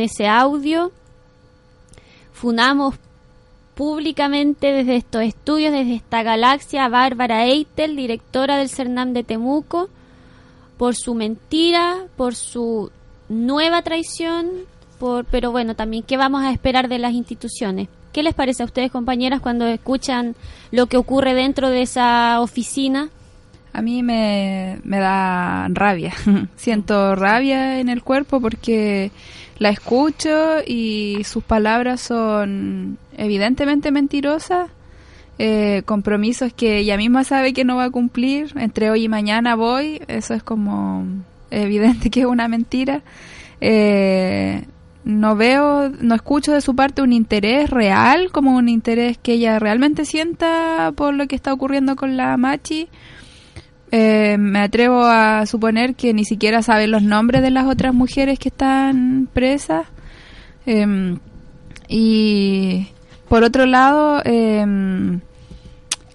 ese audio. Funamos públicamente desde estos estudios, desde esta galaxia, a Bárbara Eitel, directora del CERNAM de Temuco, por su mentira, por su nueva traición, por, pero bueno, también qué vamos a esperar de las instituciones. ¿Qué les parece a ustedes, compañeras, cuando escuchan lo que ocurre dentro de esa oficina? A mí me, me da rabia. Siento rabia en el cuerpo porque la escucho y sus palabras son evidentemente mentirosas. Eh, compromisos que ella misma sabe que no va a cumplir. Entre hoy y mañana voy. Eso es como evidente que es una mentira. Eh, no veo, no escucho de su parte un interés real, como un interés que ella realmente sienta por lo que está ocurriendo con la Machi. Eh, me atrevo a suponer que ni siquiera sabe los nombres de las otras mujeres que están presas. Em, y por otro lado, eh,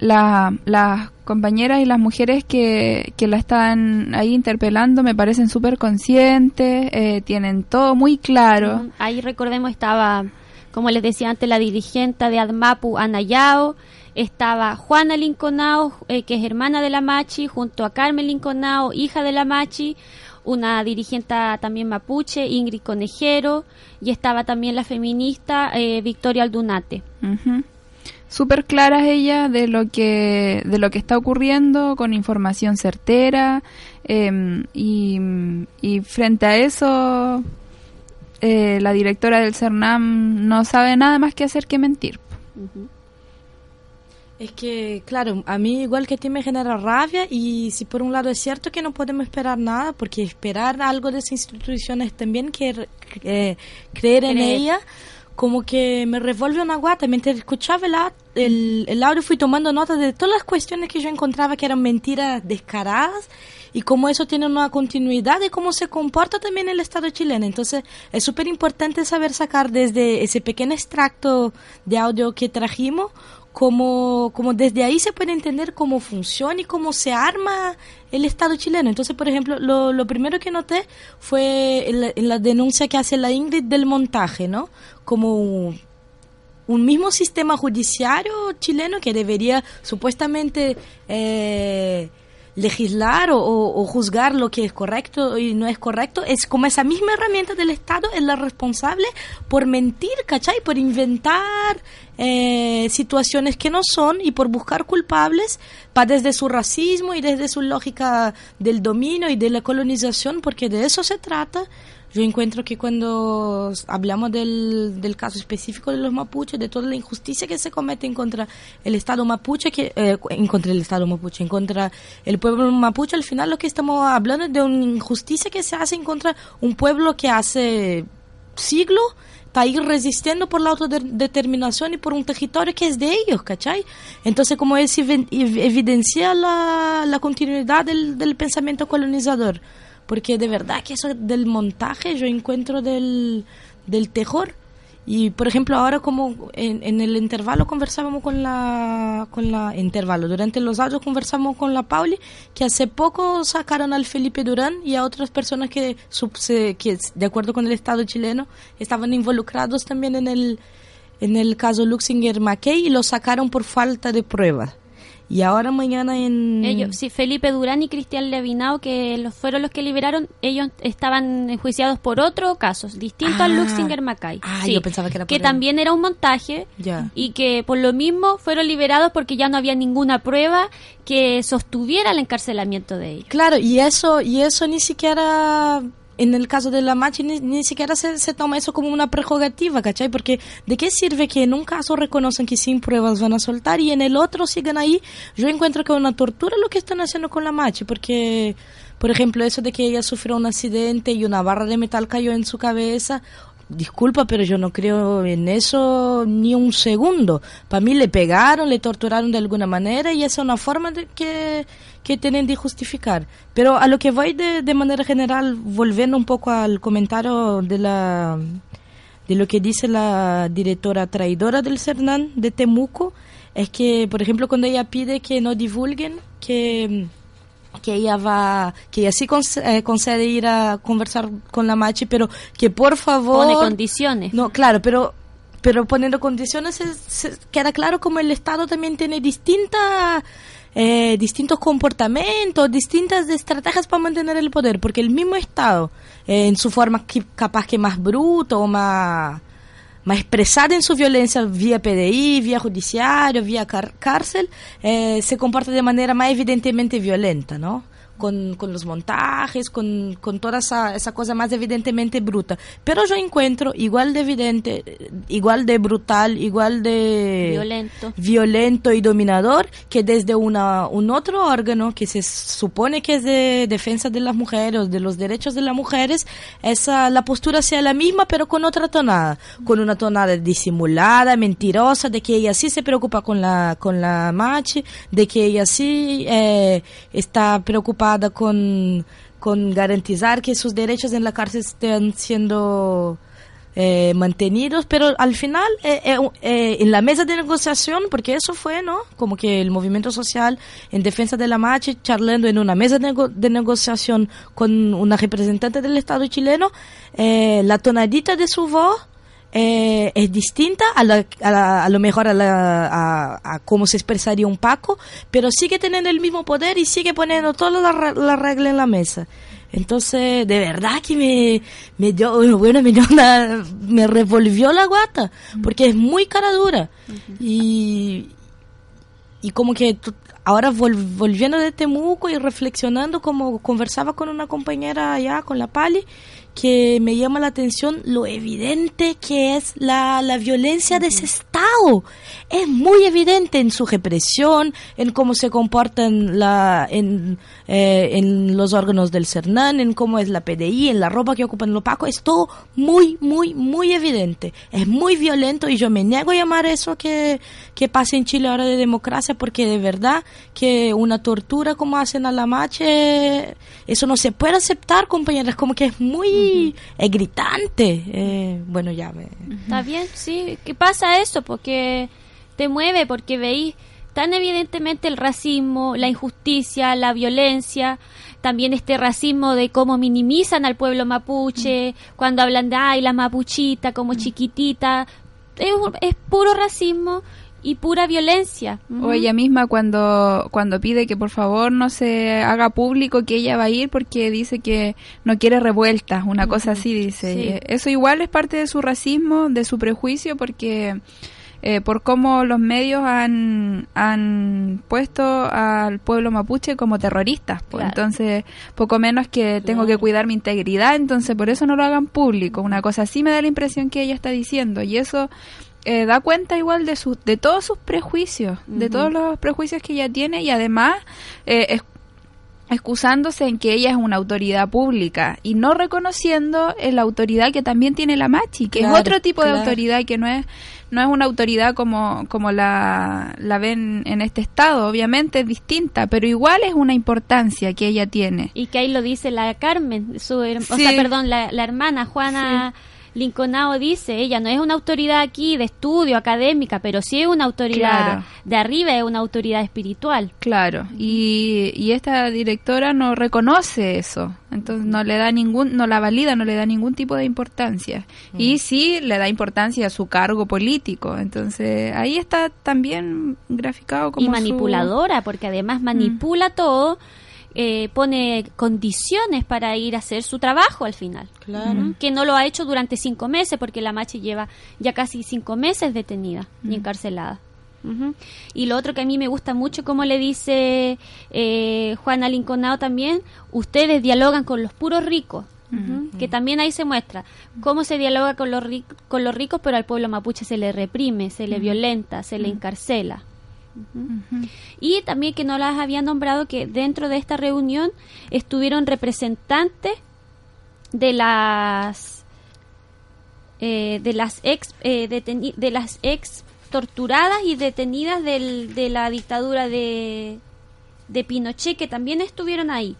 las compañeras y las mujeres que, que la están ahí interpelando me parecen súper conscientes, eh, tienen todo muy claro. Ahí recordemos estaba, como les decía antes, la dirigente de ADMAPU, Anayao, estaba Juana Linconao, eh, que es hermana de la Machi, junto a Carmen Linconao, hija de la Machi, una dirigente también mapuche, Ingrid Conejero, y estaba también la feminista eh, Victoria Aldunate. Súper claras ella de lo que de lo que está ocurriendo con información certera em, y, frente a eso eh, la directora del CERNAM no sabe nada más que hacer que mentir. Es que, claro, a mí igual que a ti me genera rabia y si por un lado es cierto que no podemos esperar nada, porque esperar algo de esas instituciones también que eh, creer en ella, como que me revuelve una guata. Mientras escuchaba el, el, audio fui tomando nota de todas las cuestiones que yo encontraba que eran mentiras descaradas y cómo eso tiene una continuidad y cómo se comporta también el Estado chileno. Entonces es súper importante saber sacar desde ese pequeño extracto de audio que trajimos como, como desde ahí se puede entender cómo funciona y cómo se arma el Estado chileno. Entonces, por ejemplo, lo, lo primero que noté fue en la, denuncia que hace la Ingrid del montaje, ¿no? Como un, un mismo sistema judiciario chileno que debería supuestamente... Eh, legislar o, juzgar lo que es correcto y no es correcto, es como esa misma herramienta del Estado es la responsable por mentir, ¿cachai? Por inventar eh, situaciones que no son y por buscar culpables para desde su racismo y desde su lógica del dominio y de la colonización, porque de eso se trata yo encuentro que cuando hablamos del, del caso específico de los mapuches, de toda la injusticia que se comete en contra el Estado mapuche, que, eh, en contra el Estado mapuche, en contra el pueblo mapuche, al final lo que estamos hablando es de una injusticia que se hace en contra un pueblo que hace siglos está ahí resistiendo por la autodeterminación y por un territorio que es de ellos, ¿cachai? Entonces, como es evidencia la, la continuidad del, del pensamiento colonizador porque de verdad que eso del montaje yo encuentro del, del terror. Y por ejemplo, ahora como en, en, el intervalo conversábamos con la, con la intervalo, durante los años conversamos con la Pauli, que hace poco sacaron al Felipe Durán y a otras personas que, que de acuerdo con el Estado chileno, estaban involucrados también en el, en el caso Luxinger McKay y lo sacaron por falta de pruebas. Y ahora mañana en... Ellos, sí, Felipe Durán y Cristian Levinao, que los, fueron los que liberaron, ellos estaban enjuiciados por otro caso, distinto al ah. Luxinger Mackay. Ah, yo pensaba que era Que también era un montaje y que por lo mismo fueron liberados porque ya no había ninguna prueba que sostuviera el encarcelamiento de ellos. Claro, y eso, y eso ni siquiera en el caso de la Machi ni, siquiera se, se, toma eso como una prerrogativa, ¿cachai? Porque ¿de qué sirve que en un caso reconocen que sin pruebas van a soltar y en el otro sigan ahí? Yo encuentro que es una tortura lo que están haciendo con la Machi, porque, por ejemplo, eso de que ella sufrió un accidente y una barra de metal cayó en su cabeza, disculpa, pero yo no creo en eso ni un segundo. Para mí le pegaron, le torturaron de alguna manera y esa es una forma de que, que tienen de justificar. Pero a lo que voy de, de manera general, volviendo un poco al comentario de la de lo que dice la directora traidora del CERNAN de Temuco, es que, por ejemplo, cuando ella pide que no divulguen, que que ella va, que ella sí eh, concede ir a conversar con la Machi, pero que por favor... Pone condiciones. No, claro, pero pero poniendo condiciones queda claro como el Estado también tiene distintas eh, distintos comportamientos, distintas estrategias para mantener el poder, porque el mismo Estado, eh, en su forma capaz que más bruto o más, más expresada en su violencia vía PDI, vía judiciario, vía cárcel, eh, se comporta de manera más evidentemente violenta, ¿no? Con, con los montajes, con, con toda esa, esa cosa más evidentemente bruta. Pero yo encuentro igual de evidente, igual de brutal, igual de violento, violento y dominador que desde una, un otro órgano que se supone que es de defensa de las mujeres, de los derechos de las mujeres, esa, la postura sea la misma pero con otra tonada, con una tonada disimulada, mentirosa, de que ella sí se preocupa con la, con la machi, de que ella sí eh, está preocupada con, con garantizar que sus derechos en la cárcel estén siendo eh, mantenidos, pero al final eh, eh, en la mesa de negociación, porque eso fue, ¿no? Como que el movimiento social en defensa de la marcha, charlando en una mesa de, de negociación con una representante del Estado chileno, la tonadita de su voz eh, es distinta a, a, lo mejor a, a, cómo se expresaría un Paco, pero sigue teniendo el mismo poder y sigue poniendo toda la, la regla en la mesa. Entonces, de verdad que me, me dio, bueno, me, dio me revolvió la guata, porque es muy cara dura. Y, y como que ahora volviendo de Temuco y reflexionando, como conversaba con una compañera allá, con la Pali, que me llama la atención lo evidente que es la, la violencia de ese Estado. Es muy evidente en su represión, en cómo se comporta en, la, en, eh, en los órganos del CERNAN, en cómo es la PDI, en la ropa que ocupan los Paco. Es todo muy, muy, muy evidente. Es muy violento y yo me niego a llamar eso que, que pasa en Chile ahora de democracia porque de verdad que una tortura como hacen a la mache, eso no se puede aceptar, compañeras. Como que es muy es gritante. Eh, bueno, ya me... Está bien, sí. ¿Qué pasa eso? Porque te mueve, porque veis tan evidentemente el racismo, la injusticia, la violencia, también este racismo de cómo minimizan al pueblo mapuche, cuando hablan de, ay, la mapuchita como chiquitita, es puro racismo y pura violencia. O ella misma cuando, cuando pide que por favor no se haga público que ella va a ir porque dice que no quiere revueltas, una cosa así dice. Eso igual es parte de su racismo, de su prejuicio porque... Eh, por cómo los medios han, han puesto al pueblo mapuche como terroristas. Pues. Entonces, poco menos que tengo que cuidar mi integridad, entonces por eso no lo hagan público. Una cosa así me da la impresión que ella está diciendo. Y eso eh, da cuenta igual de, sus de todos sus prejuicios, de todos los prejuicios que ella tiene y además eh, excusándose en que ella es una autoridad pública y no reconociendo la autoridad que también tiene la Machi, que es otro tipo de autoridad que no es no es una autoridad como, como la, la ven en este estado, obviamente es distinta, pero igual es una importancia que ella tiene. Y que ahí lo dice la Carmen, su, o sea, perdón, la, la hermana Juana. Lincolnao dice, ella no es una autoridad aquí de estudio académica, pero sí es una autoridad de arriba, es una autoridad espiritual. Claro, y, y esta directora no reconoce eso, entonces no le da ningún, no la valida, no le da ningún tipo de importancia. Mm. Y sí le da importancia a su cargo político, entonces ahí está también graficado como... Y manipuladora, porque además manipula todo eh, pone condiciones para ir a hacer su trabajo al final. Claro. Que no lo ha hecho durante cinco meses, porque la Machi lleva ya casi cinco meses detenida y encarcelada. Y lo otro que a mí me gusta mucho, como le dice eh, Juana Linconao también, ustedes dialogan con los puros ricos. que también ahí se muestra cómo se dialoga con los, con los ricos, pero al pueblo mapuche se le reprime, se le violenta, se le encarcela. Y también que no las había nombrado que dentro de esta reunión estuvieron representantes de las eh, de las ex eh, de las ex torturadas y detenidas de la dictadura de, de Pinochet que también estuvieron ahí.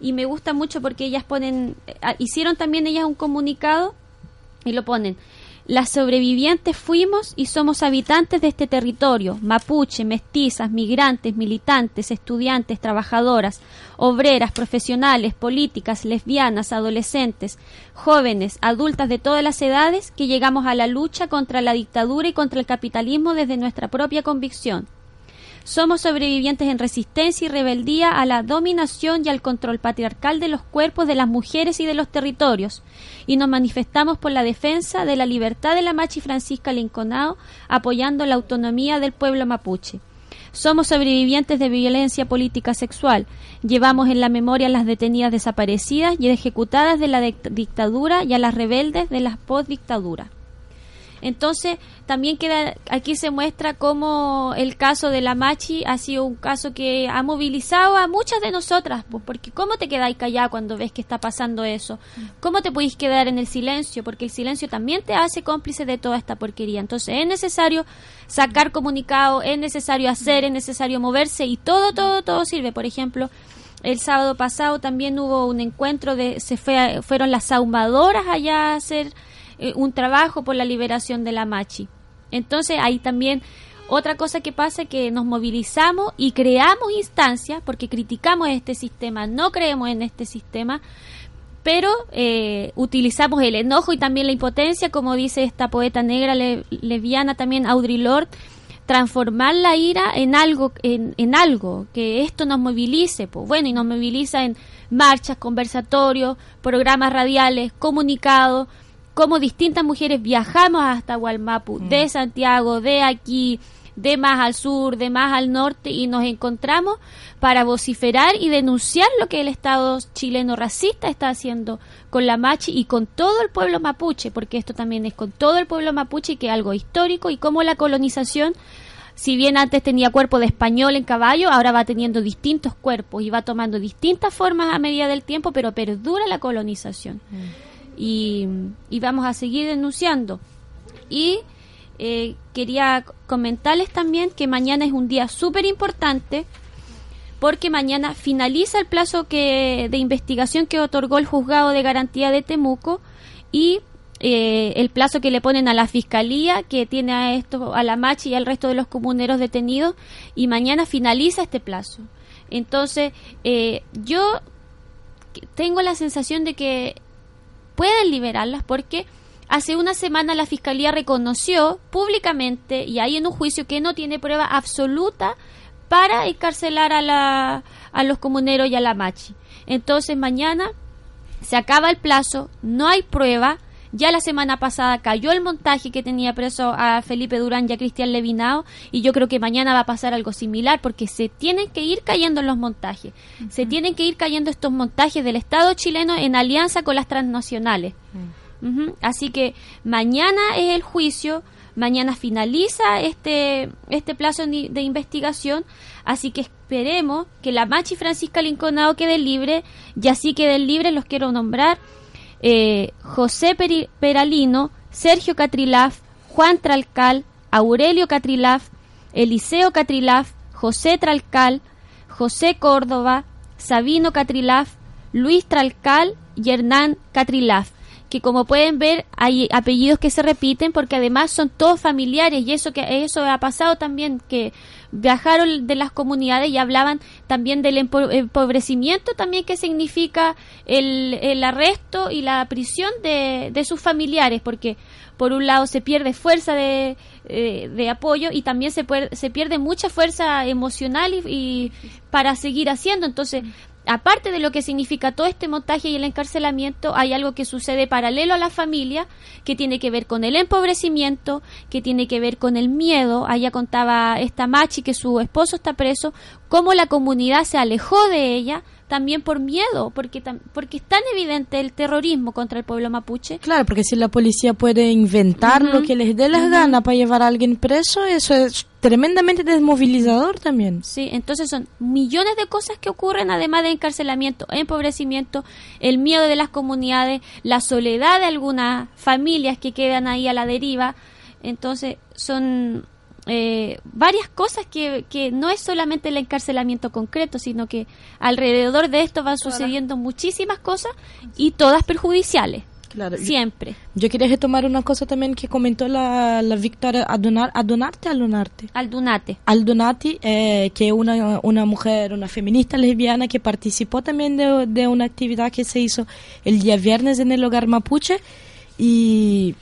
Y me gusta mucho porque ellas ponen eh, hicieron también ellas un comunicado y lo ponen Las sobrevivientes fuimos y somos habitantes de este territorio, mapuche, mestizas, migrantes, militantes, estudiantes, trabajadoras, obreras, profesionales, políticas, lesbianas, adolescentes, jóvenes, adultas de todas las edades que llegamos a la lucha contra la dictadura y contra el capitalismo desde nuestra propia convicción. Somos sobrevivientes en resistencia y rebeldía a la dominación y al control patriarcal de los cuerpos de las mujeres y de los territorios, y nos manifestamos por la defensa de la libertad de la Machi Francisca Linconao, apoyando la autonomía del pueblo mapuche. Somos sobrevivientes de violencia política sexual. Llevamos en la memoria a las detenidas desaparecidas y ejecutadas de la dictadura y a las rebeldes de la postdictadura. Entonces, también queda aquí se muestra cómo el caso de la Machi ha sido un caso que ha movilizado a muchas de nosotras, pues, porque ¿cómo te quedáis callada cuando ves que está pasando eso? ¿Cómo te podéis quedar en el silencio? Porque el silencio también te hace cómplice de toda esta porquería. Entonces, es necesario sacar comunicado, es necesario hacer, es necesario moverse y todo, todo, todo sirve. Por ejemplo, el sábado pasado también hubo un encuentro de se fue, fueron las ahumadoras allá a hacer eh, un trabajo por la liberación de la Machi. Entonces ahí también otra cosa que pasa es que nos movilizamos y creamos instancias porque criticamos este sistema, no creemos en este sistema, pero eh, utilizamos el enojo y también la impotencia, como dice esta poeta negra lesbiana también Audre Lorde, transformar la ira en algo, en algo, que esto nos movilice, pues bueno, y nos moviliza en marchas, conversatorios, programas radiales, comunicados, como distintas mujeres viajamos hasta Hualmapu, mm. de Santiago, de aquí, de más al sur, de más al norte, y nos encontramos para vociferar y denunciar lo que el Estado chileno racista está haciendo con la Machi y con todo el pueblo mapuche, porque esto también es con todo el pueblo mapuche y que es algo histórico, y cómo la colonización si bien antes tenía cuerpo de español en caballo, ahora va teniendo distintos cuerpos y va tomando distintas formas a medida del tiempo, pero perdura la colonización. Mm y, vamos a seguir denunciando. Y eh, quería comentarles también que mañana es un día súper importante porque mañana finaliza el plazo que, de investigación que otorgó el juzgado de garantía de Temuco y eh, el plazo que le ponen a la fiscalía que tiene a esto a la Machi y al resto de los comuneros detenidos y mañana finaliza este plazo entonces eh, yo tengo la sensación de que pueden liberarlas porque hace una semana la Fiscalía reconoció públicamente y hay en un juicio que no tiene prueba absoluta para encarcelar a, la, a los comuneros y a la machi. Entonces mañana se acaba el plazo, no hay prueba. Ya la semana pasada cayó el montaje que tenía preso a Felipe Durán y a Cristian Levinao y yo creo que mañana va a pasar algo similar porque se tienen que ir cayendo los montajes. Se tienen que ir cayendo estos montajes del Estado chileno en alianza con las transnacionales. Así que mañana es el juicio, mañana finaliza este, este plazo de investigación, así que esperemos que la Machi Francisca Linconado quede libre y así queden libres, los quiero nombrar eh, José Peralino, Sergio Catrilaf, Juan Tralcal, Aurelio Catrilaf, Eliseo Catrilaf, José Tralcal, José Córdoba, Sabino Catrilaf, Luis Tralcal y Hernán Catrilaf que como pueden ver hay apellidos que se repiten porque además son todos familiares y eso que eso ha pasado también que viajaron de las comunidades y hablaban también del empobrecimiento también que significa el, el arresto y la prisión de, sus familiares, porque por un lado se pierde fuerza de, eh, apoyo y también se, se pierde mucha fuerza emocional y, y para seguir haciendo. Entonces, aparte de lo que significa todo este montaje y el encarcelamiento, hay algo que sucede paralelo a la familia, que tiene que ver con el empobrecimiento, que tiene que ver con el miedo. Allá contaba esta Machi que su esposo está preso, cómo la comunidad se alejó de ella, también por miedo, porque, porque es tan evidente el terrorismo contra el pueblo mapuche. Claro, porque si la policía puede inventar lo que les dé las ganas para llevar a alguien preso, eso es tremendamente desmovilizador también. Sí, entonces son millones de cosas que ocurren, además de encarcelamiento, empobrecimiento, el miedo de las comunidades, la soledad de algunas familias que quedan ahí a la deriva. Entonces son eh, varias cosas que, que no es solamente el encarcelamiento concreto, sino que alrededor de esto van sucediendo muchísimas cosas y todas perjudiciales. Claro. Siempre. Yo quería retomar una cosa también que comentó la, la Victoria Adonar, Adonarte, Aldunarte. Aldunate. Aldunati, eh, que es una, una mujer, una feminista lesbiana que participó también de, de una actividad que se hizo el día viernes en el hogar mapuche y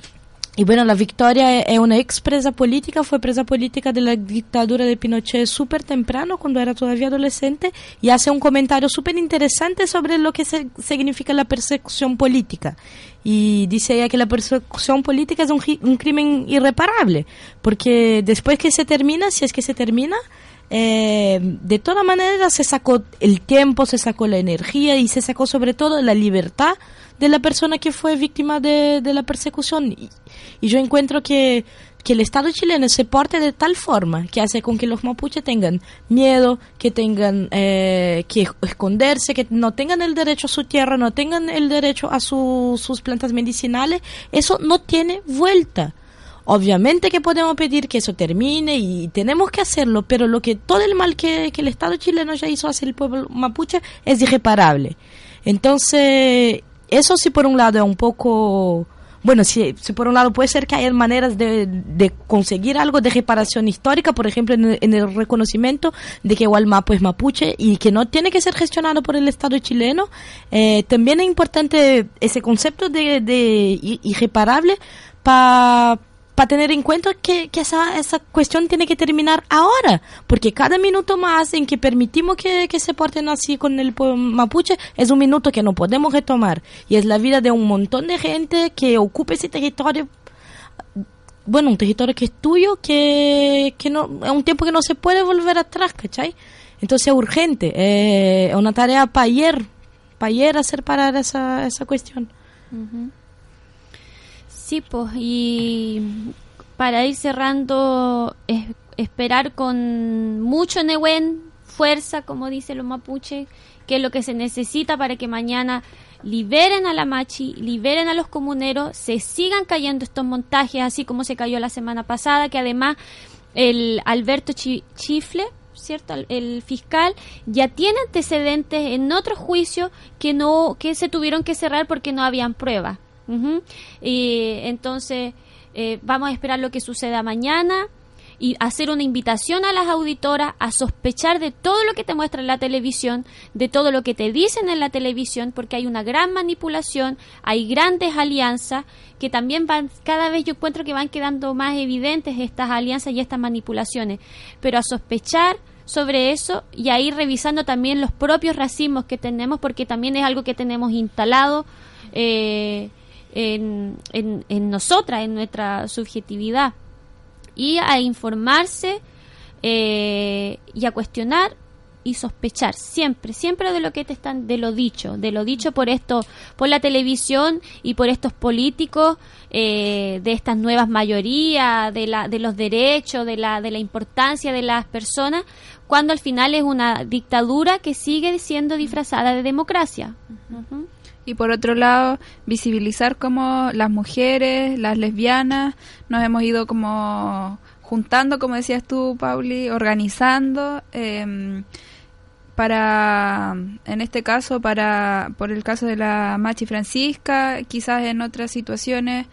y bueno, la Victoria es una ex presa política, fue presa política de la dictadura de Pinochet súper temprano, cuando era todavía adolescente, y hace un comentario súper interesante sobre lo que se, significa la persecución política. Y dice ella que la persecución política es un, un crimen irreparable, porque después que se termina, si es que se termina, eh, de todas maneras se sacó el tiempo, se sacó la energía y se sacó sobre todo la libertad de la persona que fue víctima de, de la persecución. Y, yo encuentro que, que el Estado chileno se porte de tal forma que hace con que los mapuches tengan miedo, que tengan eh, que esconderse, que no tengan el derecho a su tierra, no tengan el derecho a su, sus plantas medicinales, eso no tiene vuelta. Obviamente que podemos pedir que eso termine y tenemos que hacerlo, pero lo que todo el mal que, que el Estado chileno ya hizo hacia el pueblo mapuche es irreparable. Entonces, eso sí por un lado es un poco bueno, si, por un lado puede ser que haya maneras de, de, conseguir algo de reparación histórica, por ejemplo, en el, en el reconocimiento de que Gualmapo es mapuche y que no tiene que ser gestionado por el Estado chileno, eh, también es importante ese concepto de, de irreparable para para tener en cuenta que, que, esa, esa cuestión tiene que terminar ahora, porque cada minuto más en que permitimos que, que se porten así con el mapuche es un minuto que no podemos retomar y es la vida de un montón de gente que ocupa ese territorio bueno, un territorio que es tuyo, que, que no, es un tiempo que no se puede volver atrás, ¿cachai? Entonces es urgente, eh, es una tarea para ayer, para ayer hacer parar esa, esa cuestión. Sí, pues, y para ir cerrando, es, esperar con mucho Nehuen, fuerza, como dice los mapuche, que es lo que se necesita para que mañana liberen a la machi, liberen a los comuneros, se sigan cayendo estos montajes, así como se cayó la semana pasada, que además el Alberto Chifle, ¿cierto? El fiscal ya tiene antecedentes en otros juicios que no que se tuvieron que cerrar porque no habían pruebas. Uh. Y entonces eh, vamos a esperar lo que suceda mañana y hacer una invitación a las auditoras a sospechar de todo lo que te muestra en la televisión, de todo lo que te dicen en la televisión, porque hay una gran manipulación, hay grandes alianzas que también van, cada vez yo encuentro que van quedando más evidentes estas alianzas y estas manipulaciones, pero a sospechar sobre eso y a ir revisando también los propios racismos que tenemos, porque también es algo que tenemos instalado. Eh, en, en, en, nosotras, en nuestra subjetividad, y a informarse eh, y a cuestionar y sospechar siempre, siempre de lo que te están, de lo dicho, de lo dicho por esto, por la televisión y por estos políticos, eh, de estas nuevas mayorías, de la, de los derechos, de la, de la importancia de las personas, cuando al final es una dictadura que sigue siendo disfrazada de democracia. Uh -huh. Y por otro lado, visibilizar cómo las mujeres, las lesbianas, nos hemos ido como juntando, como decías tú, Pauli, organizando eh, para, en este caso, para por el caso de la Machi Francisca, quizás en otras situaciones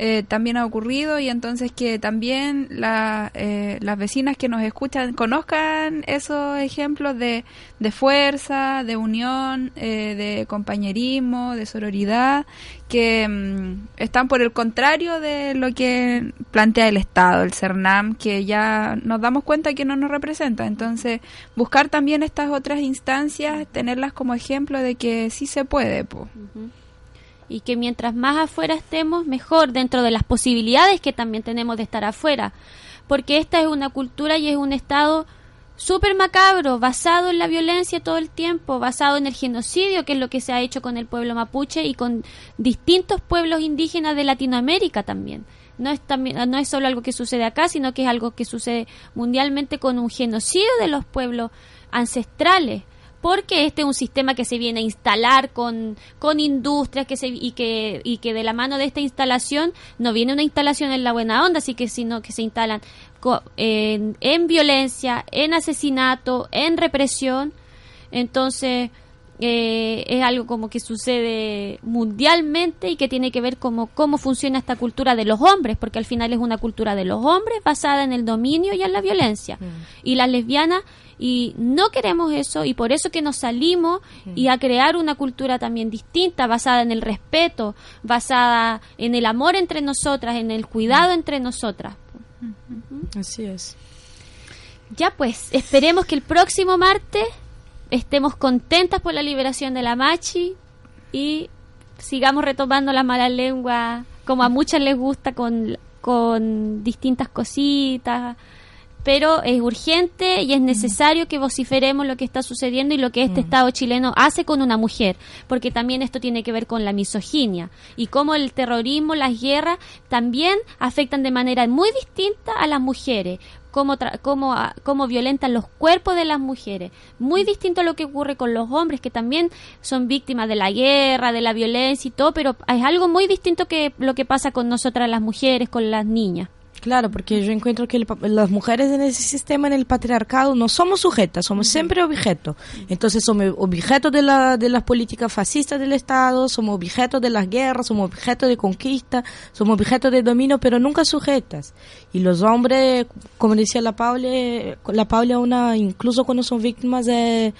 eh, también ha ocurrido y entonces que también la, eh, las vecinas que nos escuchan conozcan esos ejemplos de, de fuerza, de unión, eh, de compañerismo, de sororidad, que mm, están por el contrario de lo que plantea el Estado, el CERNAM, que ya nos damos cuenta que no nos representa. Entonces, buscar también estas otras instancias, tenerlas como ejemplo de que sí se puede. Po. Y que mientras más afuera estemos, mejor dentro de las posibilidades que también tenemos de estar afuera, porque esta es una cultura y es un estado súper macabro, basado en la violencia todo el tiempo, basado en el genocidio, que es lo que se ha hecho con el pueblo mapuche y con distintos pueblos indígenas de Latinoamérica también. No es, también, no es solo algo que sucede acá, sino que es algo que sucede mundialmente con un genocidio de los pueblos ancestrales porque este es un sistema que se viene a instalar con, con industrias que se, y, que, y que de la mano de esta instalación no viene una instalación en la buena onda, así que sino que se instalan en, en violencia, en asesinato, en represión. Entonces, eh, es algo como que sucede mundialmente y que tiene que ver como cómo funciona esta cultura de los hombres, porque al final es una cultura de los hombres basada en el dominio y en la violencia. Mm. Y las lesbianas y no queremos eso y por eso que nos salimos y a crear una cultura también distinta basada en el respeto, basada en el amor entre nosotras, en el cuidado entre nosotras. Así es. Ya pues, esperemos que el próximo martes estemos contentas por la liberación de la Machi y sigamos retomando la mala lengua como a muchas les gusta con, con distintas cositas pero es urgente y es necesario que vociferemos lo que está sucediendo y lo que este Estado chileno hace con una mujer, porque también esto tiene que ver con la misoginia y cómo el terrorismo, las guerras también afectan de manera muy distinta a las mujeres, cómo, cómo, ah, cómo, violentan los cuerpos de las mujeres. Muy distinto a lo que ocurre con los hombres, que también son víctimas de la guerra, de la violencia y todo, pero es algo muy distinto que lo que pasa con nosotras las mujeres, con las niñas. Claro, porque yo encuentro que las mujeres en ese sistema, en el patriarcado, no somos sujetas, somos siempre objetos. Entonces somos objetos de, la, de las políticas fascistas del Estado, somos objetos de las guerras, somos objetos de conquista, somos objetos de dominio, pero nunca sujetas. Y los hombres, como decía la Paula, la Paula una, incluso cuando son víctimas, eh,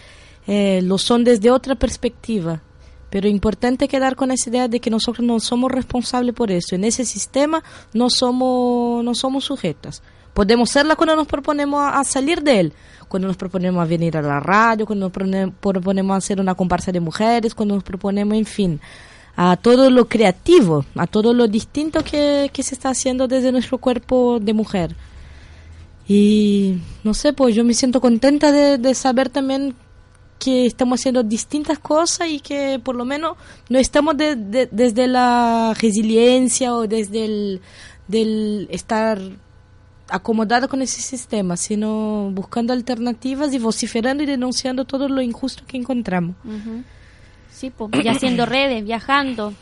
eh, lo son desde otra perspectiva pero importante quedar con esa idea de que nosotros no somos responsables por eso. En ese sistema no somos, no somos sujetas. Podemos serla cuando nos proponemos a, salir de él, cuando nos proponemos a venir a la radio, cuando nos proponemos a hacer una comparsa de mujeres, cuando nos proponemos, en fin, a todo lo creativo, a todo lo distinto que, que se está haciendo desde nuestro cuerpo de mujer. Y no sé, pues yo me siento contenta de, de saber también que estamos haciendo distintas cosas y que por lo menos no estamos desde la resiliencia o desde el del estar acomodado con ese sistema, sino buscando alternativas y vociferando y denunciando todo lo injusto que encontramos. Sí, pues, y haciendo redes, viajando,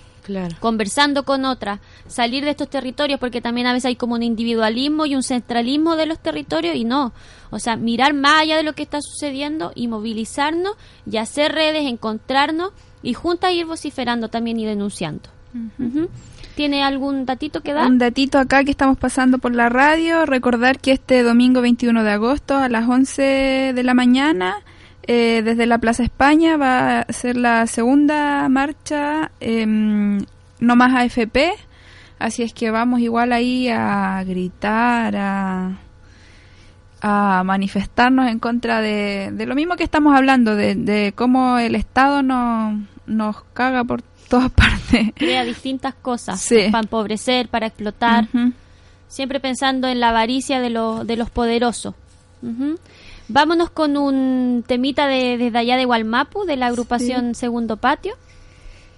conversando con otras, salir de estos territorios, porque también a veces hay como un individualismo y un centralismo de los territorios y no. O sea, mirar más allá de lo que está sucediendo y movilizarnos y hacer redes, encontrarnos y juntas ir vociferando también y denunciando. ¿Tiene algún datito que dar? Un datito acá que estamos pasando por la radio. Recordar que este domingo 21 de agosto a las 11 de la mañana eh, desde la Plaza España va a ser la segunda marcha em, no más AFP, así es que vamos igual ahí a gritar, a, a manifestarnos en contra de, lo mismo que estamos hablando, de, cómo el Estado no, nos caga por todas partes. Crea distintas cosas para empobrecer, para explotar, siempre pensando en la avaricia de, de los poderosos. Vámonos con un temita de, desde allá de Gualmapu, de la agrupación Segundo Patio.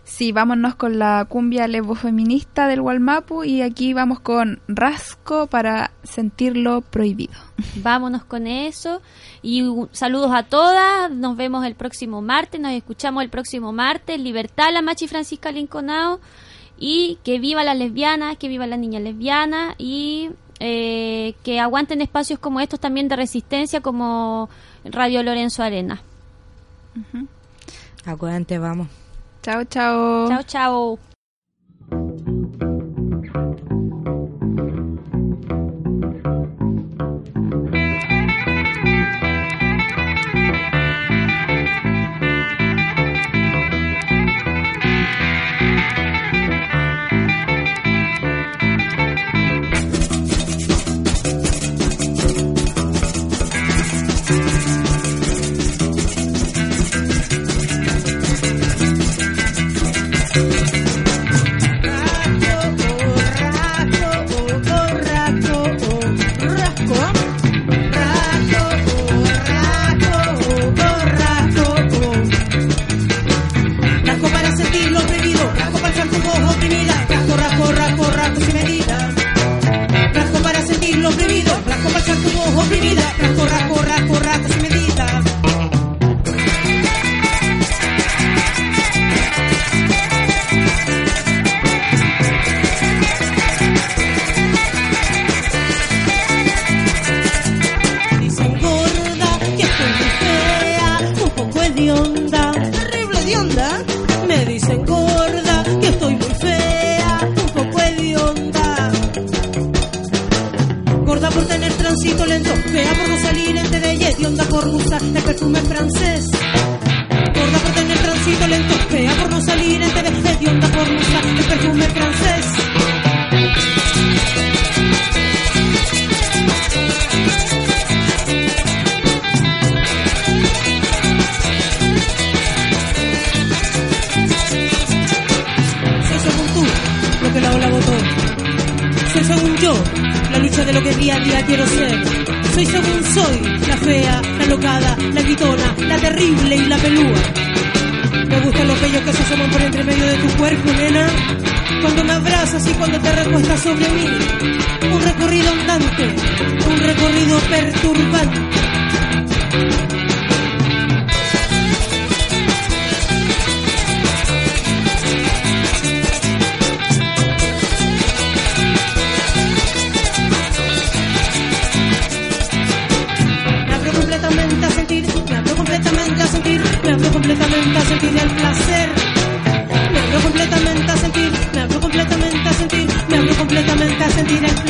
Sí, vámonos con la cumbia feminista del Gualmapu y aquí vamos con Rasco para sentirlo prohibido. Vámonos con eso y saludos a todas, nos vemos el próximo martes, nos escuchamos el próximo martes, libertad la Machi Francisca Linconao y que viva la lesbiana, que viva la niña lesbiana y eh, que aguanten espacios como estos también de resistencia como Radio Lorenzo Arena. Aguante, vamos. Chao, chao. Chao, chao. sentir el placer. Me abro completamente a sentir, me abro completamente a sentir, me abro completamente a sentir el placer.